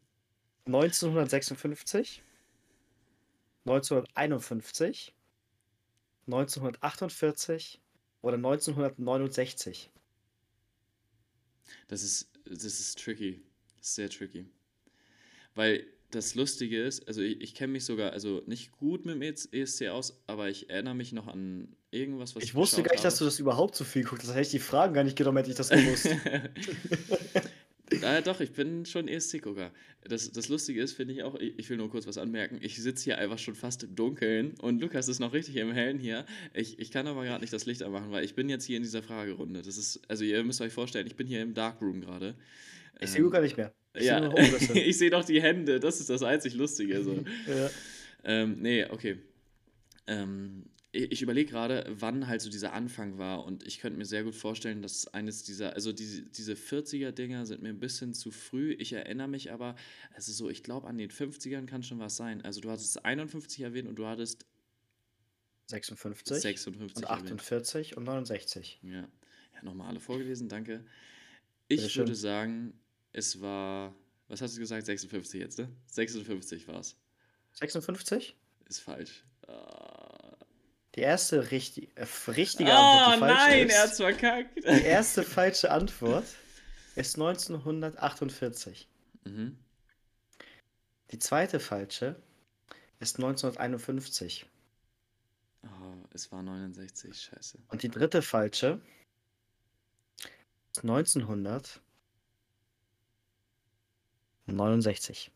1956, 1951, 1948 oder 1969. Das ist, das ist tricky. Das ist sehr tricky. Weil das Lustige ist, also ich, ich kenne mich sogar, also nicht gut mit dem ESC aus, aber ich erinnere mich noch an irgendwas, was Ich wusste gar nicht, dass du das überhaupt so viel guckst. Das hätte ich die Fragen gar nicht genommen, hätte ich das gewusst. Ja, doch, ich bin schon ESC-Gucker. Das, das Lustige ist, finde ich auch, ich, ich will nur kurz was anmerken, ich sitze hier einfach schon fast im Dunkeln und Lukas ist noch richtig im Hellen hier. Ich, ich kann aber gerade nicht das Licht anmachen, weil ich bin jetzt hier in dieser Fragerunde. Das ist, also ihr müsst euch vorstellen, ich bin hier im Darkroom gerade. Ich sehe Luca nicht mehr. Ich sehe Ja, nur noch ich sehe doch die Hände, das ist das einzig Lustige. So. ja. ähm, nee, okay. Ähm, ich überlege gerade, wann halt so dieser Anfang war und ich könnte mir sehr gut vorstellen, dass eines dieser, also diese, diese 40er-Dinger sind mir ein bisschen zu früh. Ich erinnere mich aber, also so, ich glaube, an den 50ern kann schon was sein. Also du hattest 51 erwähnt und du hattest 56 56 und erwähnt. 48 und 69. Ja, ja nochmal alle vorgelesen, danke. Ich würde sagen, es war, was hast du gesagt, 56 jetzt, ne? 56 war es. 56? Ist falsch. Ah. Die erste richtig, äh, richtige Oh Antwort, falsch nein, ist. er hat's verkackt. Die erste falsche Antwort ist 1948. mhm. Die zweite falsche ist 1951. Oh, es war 69, scheiße. Und die dritte falsche ist 1969.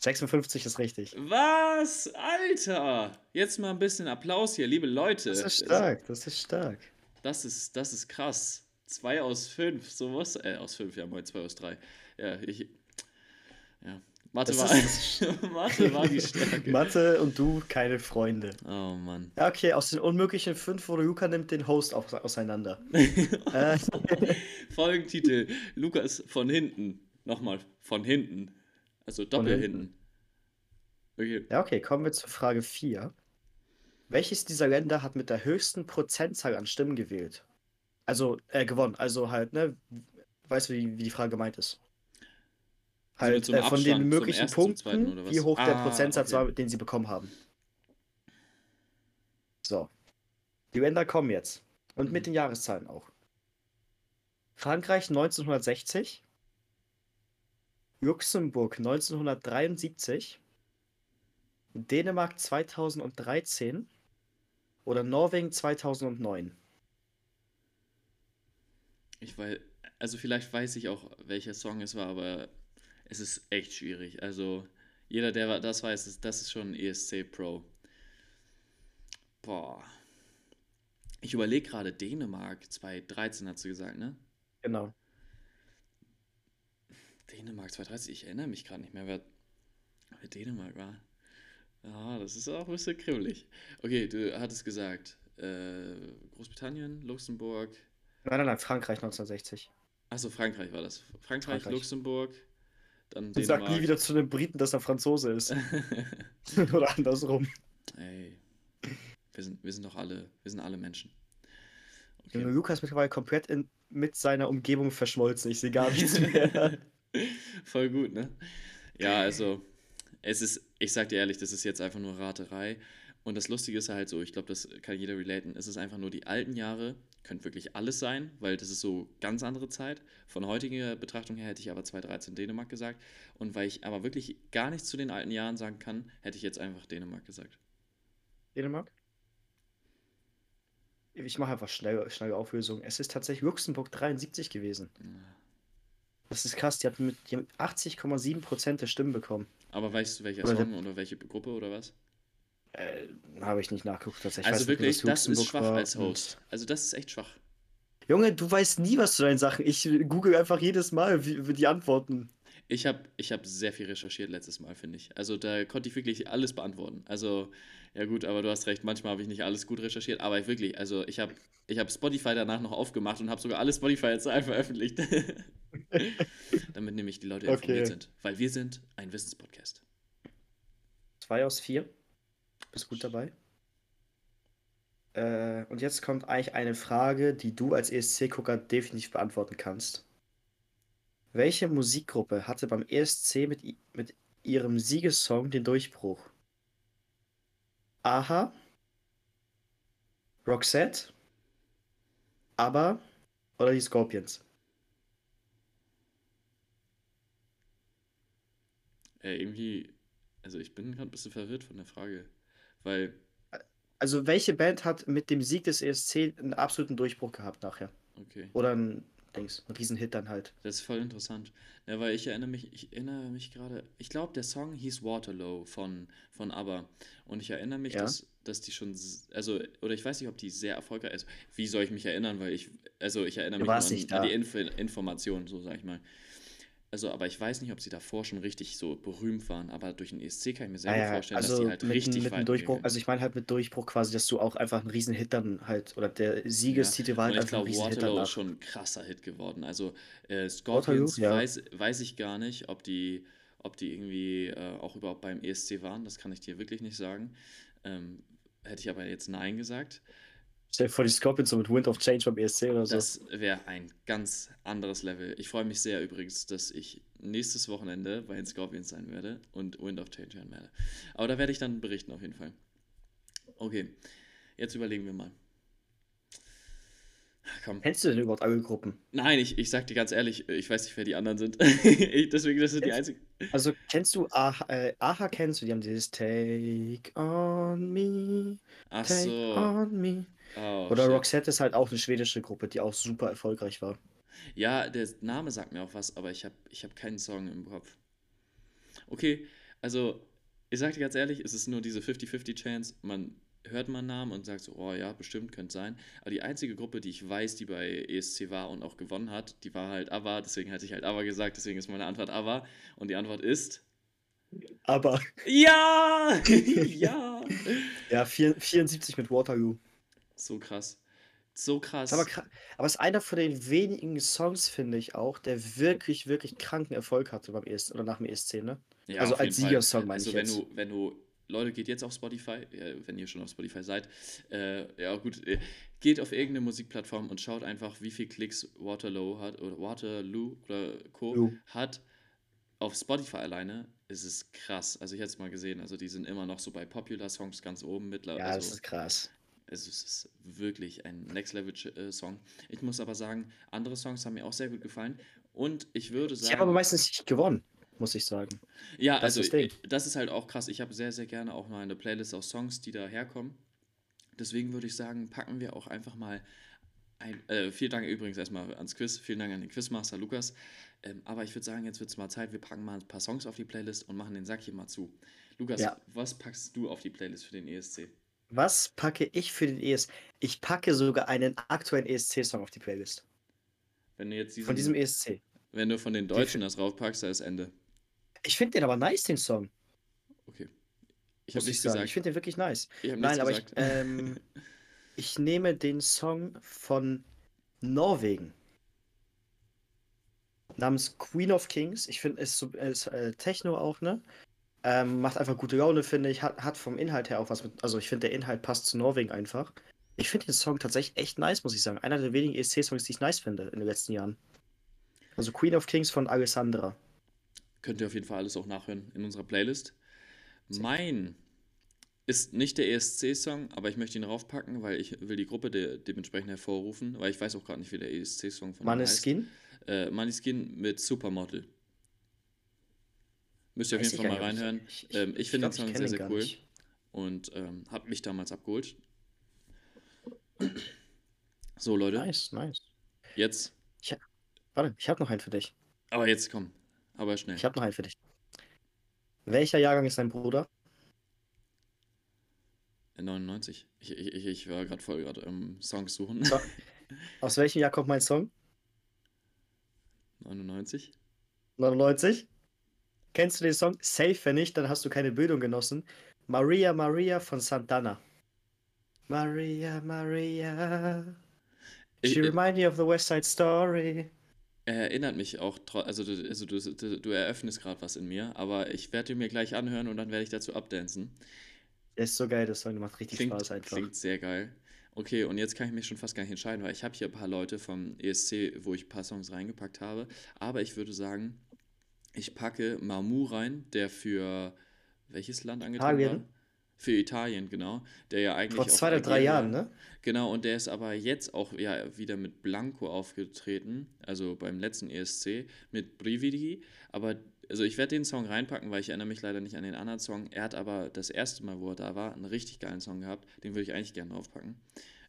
56 ist richtig. Was? Alter! Jetzt mal ein bisschen Applaus hier, liebe Leute. Das ist stark, das ist stark. Das ist, das ist krass. Zwei aus fünf, so was? Äh, aus fünf, ja, moin, zwei aus drei. Ja, ich. Ja. Mathe Das war, ist- Mathe war die Stärke. Mathe und du keine Freunde. Oh Mann. Ja, okay, aus den unmöglichen fünf wurde Luca nimmt den Host auseinander. äh, Folgentitel: Lukas von hinten. Nochmal, von hinten. Also doppel hinten. hinten. Okay. ja, okay, kommen wir zur Frage 4. Welches dieser Länder hat mit der höchsten Prozentzahl an Stimmen gewählt? Also, äh, gewonnen. Also halt, ne? Weißt du, wie, wie die Frage gemeint ist? Also mit Halt so einem äh, von Abstand den möglichen ersten, Punkten, wie hoch der Ah, Prozentsatz okay. war, den sie bekommen haben. So. Die Länder kommen jetzt. Und mit Mhm. den Jahreszahlen auch. Frankreich 1960, Luxemburg 1973, Dänemark 2013 oder Norwegen 2009. Ich weiß, also vielleicht weiß ich auch, welcher Song es war, aber es ist echt schwierig. Also jeder, der das weiß, ist, das ist schon ESC Pro. Boah. Ich überlege gerade, Dänemark 2013 hast du gesagt, ne? Genau. Dänemark 2013, ich erinnere mich gerade nicht mehr, wer, wer Dänemark war. Ja, das ist auch ein bisschen kribbelig. Okay, du hattest gesagt, äh, Großbritannien, Luxemburg, Nein, nein, nein, Frankreich 1960. Achso, Frankreich war das. Frankreich, Frankreich. Luxemburg, dann Und sag nie Dänemark. wieder zu einem Briten, dass er Franzose ist. Oder andersrum. Ey, wir sind, wir sind doch alle, wir sind alle Menschen. Okay. Lukas ist mittlerweile komplett in, mit seiner Umgebung verschmolzen. Ich sehe gar nichts mehr. Voll gut, ne? Ja, also, es ist, ich sag dir ehrlich, das ist jetzt einfach nur Raterei. Und das Lustige ist halt so, ich glaube, das kann jeder relaten. Es ist einfach nur die alten Jahre, könnte wirklich alles sein, weil das ist so ganz andere Zeit. Von heutiger Betrachtung her hätte ich aber 2013 Dänemark gesagt. Und weil ich aber wirklich gar nichts zu den alten Jahren sagen kann, hätte ich jetzt einfach Dänemark gesagt. Dänemark? Ich mache einfach schnell, schnelle Auflösung. Es ist tatsächlich Luxemburg 73 gewesen. Das ist krass, die haben, mit, die haben 80,7% der Stimmen bekommen. Aber weißt du, welcher Oder der- Song oder welche Gruppe oder was? Äh, habe ich nicht nachgeguckt tatsächlich. Ich Also nur, wirklich, dass das ist schwach als Host. Also das ist echt schwach. Junge, du weißt nie was zu deinen Sachen. Ich google einfach jedes Mal wie, wie die Antworten. Ich habe ich hab sehr viel recherchiert letztes Mal, finde ich. Also da konnte ich wirklich alles beantworten. Also, ja gut, aber du hast recht, manchmal habe ich nicht alles gut recherchiert, aber ich wirklich, also ich habe ich hab Spotify danach noch aufgemacht und habe sogar alle Spotify-Zahlen veröffentlicht. Damit nämlich die Leute Okay. informiert sind. Weil wir sind ein Wissenspodcast. Zwei aus vier. Bist gut dabei. Äh, und jetzt kommt eigentlich eine Frage, die du als ESC-Gucker definitiv beantworten kannst. Welche Musikgruppe hatte beim ESC mit, mit ihrem Siegessong den Durchbruch? Aha, Roxette, ABBA oder die Scorpions? Äh, irgendwie, also ich bin gerade ein bisschen verwirrt von der Frage. Weil, Also welche Band hat mit dem Sieg des ESC einen absoluten Durchbruch gehabt nachher? okay. Oder ein Dings, ein Riesenhit dann halt. Das ist voll interessant. Ja, weil ich erinnere mich, ich erinnere mich gerade, ich glaube, der Song hieß Waterloo von, von ABBA. Und ich erinnere mich, Ja. dass, dass die schon, also, oder ich weiß nicht, ob die sehr erfolgreich ist. Wie soll ich mich erinnern? Weil ich, also ich erinnere Du mich an, an die Info Informationen, so sag ich mal. Also, aber ich weiß nicht, ob sie davor schon richtig so berühmt waren. Aber durch den ESC kann ich mir sehr Ja, gut ja, vorstellen, dass also die halt mit, richtig mit weit Durchbruch, also ich meine halt mit Durchbruch quasi, dass du auch einfach einen Riesenhit dann halt, oder der Siegestitel war Und halt ich einfach ein glaube, Riesenhit Waterloo danach. ist schon ein krasser Hit geworden. Also äh, Waterloo, Scorpions ja. weiß, weiß ich gar nicht, ob die, ob die irgendwie äh, auch überhaupt beim ESC waren. Das kann ich dir wirklich nicht sagen. Ähm, hätte ich aber jetzt Nein gesagt. Stell dir vor, die Scorpions so mit Wind of Change beim ESC oder so. Das wäre ein ganz anderes Level. Ich freue mich sehr übrigens, dass ich nächstes Wochenende bei den Scorpions sein werde und Wind of Change hören werde. Aber da werde ich dann berichten auf jeden Fall. Okay, jetzt überlegen wir mal. Komm. Kennst du denn überhaupt alle Gruppen? Nein, ich, ich sag dir ganz ehrlich, ich weiß nicht, wer die anderen sind. ich, deswegen, das sind die einzigen. Also kennst du Aha, äh, Aha kennst du, die haben dieses Take on me, Ach take so. on me. Oh, Oder shit. Roxette ist halt auch eine schwedische Gruppe, die auch super erfolgreich war. Ja, der Name sagt mir auch was, aber ich habe ich hab keinen Song im Kopf. Okay, also, ich sag dir ganz ehrlich, es ist nur diese 50-50 Chance. Man hört mal einen Namen und sagt so, oh ja, bestimmt, könnte sein. Aber die einzige Gruppe, die ich weiß, die bei ESC war und auch gewonnen hat, die war halt ABBA. Deswegen hatte ich halt ABBA gesagt, deswegen ist meine Antwort ABBA. Und die Antwort ist... Aber Ja! ja! ja, vier- 74 mit Waterloo. So krass. So krass. Aber, aber es ist einer von den wenigen Songs, finde ich auch, der wirklich, wirklich kranken Erfolg hatte beim ESC oder nach dem ESC, ne? Ja, also als. Siegersong meine Also ich wenn jetzt. du, wenn du, Leute, geht jetzt auf Spotify, wenn ihr schon auf Spotify seid, äh, ja gut, äh, geht auf irgendeine Musikplattform und schaut einfach, wie viel Klicks Waterloo hat oder Waterloo oder Co. Lou. hat. Auf Spotify alleine ist es krass. Also ich hätte es mal gesehen, also die sind immer noch so bei Popular Songs ganz oben mittlerweile. Ja, das also, ist krass. Also es ist wirklich ein Next-Level-Song. Ich muss aber sagen, andere Songs haben mir auch sehr gut gefallen. Und ich würde sagen. haben aber meistens nicht gewonnen, muss ich sagen. Ja, Das also ist das äh, ist halt auch krass. Ich habe sehr, sehr gerne auch mal eine Playlist aus Songs, die da herkommen. Deswegen würde ich sagen, packen wir auch einfach mal ein. Äh, vielen Dank übrigens erstmal ans Quiz. Vielen Dank an den Quizmaster Lukas. Ähm, aber ich würde sagen, jetzt wird es mal Zeit, wir packen mal ein paar Songs auf die Playlist und machen den Sack hier mal zu. Lukas, Ja. was packst du auf die Playlist für den ESC? Was packe ich für den ESC? Ich packe sogar einen aktuellen ESC-Song auf die Playlist. Wenn du jetzt diesen, Von diesem ESC. wenn du von den Deutschen das raufpackst, da ist Ende. Ich finde den aber nice, den Song. Okay. Ich Muss habe ich nichts sagen. gesagt. Ich finde den wirklich nice. Ich Nein, aber gesagt. ich, ähm, ich nehme den Song von Norwegen. namens Queen of Kings. Ich finde, es ist, so, ist äh, Techno auch, ne? Ähm, macht einfach gute Laune, finde ich. Hat, hat vom Inhalt her auch was mit. Also, ich finde, der Inhalt passt zu Norwegen einfach. Ich finde den Song tatsächlich echt nice, muss ich sagen. Einer der wenigen ESC-Songs, die ich nice finde in den letzten Jahren. Also, Queen of Kings von Alessandra. Könnt ihr auf jeden Fall alles auch nachhören in unserer Playlist. Mein ist nicht der ESC-Song, aber ich möchte ihn raufpacken, weil ich will die Gruppe de dementsprechend hervorrufen, weil ich weiß auch gerade nicht, wie der ESC-Song von Maneskin? heißt. Äh, Maneskin mit Supermodel. Müsst ihr auf jeden Fall mal reinhören. Ich, ich, ähm, ich, ich finde den Song sehr, sehr cool. Nicht. Und ähm, hat mich damals abgeholt. So, Leute. Nice, nice. Jetzt. Ich, warte, ich habe noch einen für dich. Aber jetzt komm. Aber schnell. Ich habe noch einen für dich. Welcher Jahrgang ist dein Bruder? 99. Ich, ich, ich war gerade voll gerade im Songs suchen. So. Aus welchem Jahr kommt mein Song? 99. 99? Kennst du den Song? Safe, wenn nicht, dann hast du keine Bildung genossen. Maria Maria von Santana. Maria Maria. She remind me of the West Side Story. Er erinnert mich auch, also, du, also du, du, du eröffnest gerade was in mir, aber ich werde mir gleich anhören und dann werde ich dazu abdancen. Der ist so geil, das Song macht richtig klingt, Spaß einfach. Klingt sehr geil. Okay, und jetzt kann ich mich schon fast gar nicht entscheiden, weil ich habe hier ein paar Leute vom ESC, wo ich ein paar Songs reingepackt habe. Aber ich würde sagen, ich packe Mamu rein, der für welches Land angetreten war? Für Italien, genau. Der ja eigentlich. Vor zwei oder drei Jahren, ne? Genau, und der ist aber jetzt auch ja wieder mit Blanco aufgetreten, also beim letzten ESC, mit Brividi. Aber also ich werde den Song reinpacken, weil ich erinnere mich leider nicht an den anderen Song. Er hat aber das erste Mal, wo er da war, einen richtig geilen Song gehabt. Den würde ich eigentlich gerne draufpacken.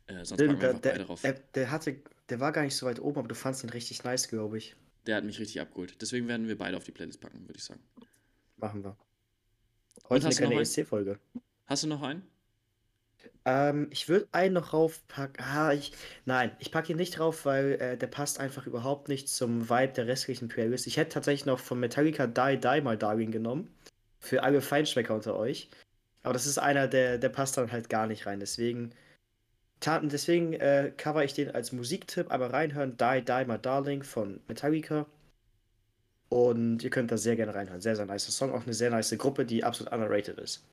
Äh, sonst packen wir einfach der, beide drauf. Der, der, hatte, der war gar nicht so weit oben, aber du fandest ihn richtig nice, glaube ich. Der hat mich richtig abgeholt. Deswegen werden wir beide auf die Playlist packen, würde ich sagen. Machen wir. Heute eine kleine ESC-Folge. Hast du noch einen? Ähm, ich würde einen noch raufpacken. Ah, ich, nein, ich packe ihn nicht drauf, weil äh, der passt einfach überhaupt nicht zum Vibe der restlichen Playlist. Ich hätte tatsächlich noch von Metallica Die Die mal Darwin genommen. Für alle Feinschmecker unter euch. Aber das ist einer, der, der passt dann halt gar nicht rein. Deswegen, deswegen äh, cover ich den als Musiktipp. Aber reinhören: Die Die My Darling von Metallica. Und ihr könnt da sehr gerne reinhören. Sehr, sehr nice Song. Auch eine sehr nice Gruppe, die absolut underrated ist.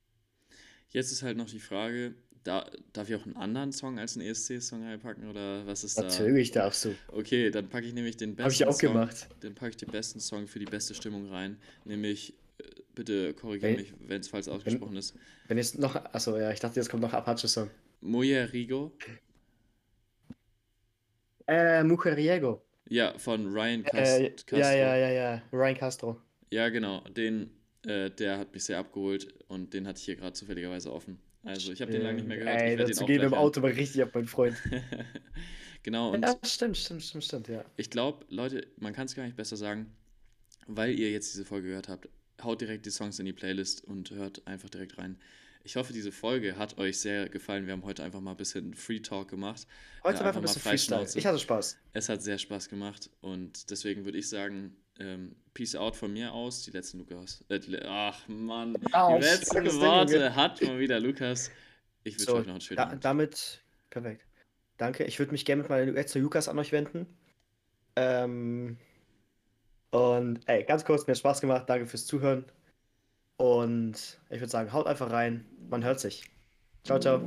Jetzt ist halt noch die Frage, da, darf ich auch einen anderen Song als einen ESC-Song einpacken oder was ist Natürlich da? Natürlich darfst du. Okay, dann packe ich nämlich den besten Hab ich auch Song, gemacht. Dann packe ich den besten Song für die beste Stimmung rein, nämlich äh, bitte korrigiere mich, wenn es falsch ausgesprochen wenn, ist. Wenn jetzt noch, achso, ja, ich dachte, jetzt kommt noch Apache-Song. Rigo. Äh, Mujeriego. Ja, von Ryan Cast äh, Castro. Ja, ja, ja, ja, Ryan Castro. Ja, genau, den, äh, der hat mich sehr abgeholt und den hatte ich hier gerade zufälligerweise offen. Also ich habe den lange nicht mehr gehört. Ey, ich dazu gehen im Auto mal richtig ab, mein Freund. genau. Und ja, stimmt, stimmt, stimmt, stimmt, ja. Ich glaube, Leute, man kann es gar nicht besser sagen, weil ihr jetzt diese Folge gehört habt, haut direkt die Songs in die Playlist und hört einfach direkt rein. Ich hoffe, diese Folge hat euch sehr gefallen. Wir haben heute einfach mal ein bisschen Free Talk gemacht. Heute äh, einfach ein bisschen Freestyle. Ich hatte Spaß. Es hat sehr Spaß gemacht und deswegen würde ich sagen, ähm, Peace out von mir aus. Die letzten Lukas. Äh, ach Mann, oh, die letzten Worte hat mal wieder Lukas. Ich wünsche so, euch noch einen schönen da, Abend. Damit, perfekt. Danke. Ich würde mich gerne mit meiner letzten Lukas an euch wenden. Ähm, und ey, ganz kurz, mir hat Spaß gemacht. Danke fürs Zuhören. Und ich würde sagen, haut einfach rein. Man hört sich. Ciao, ciao.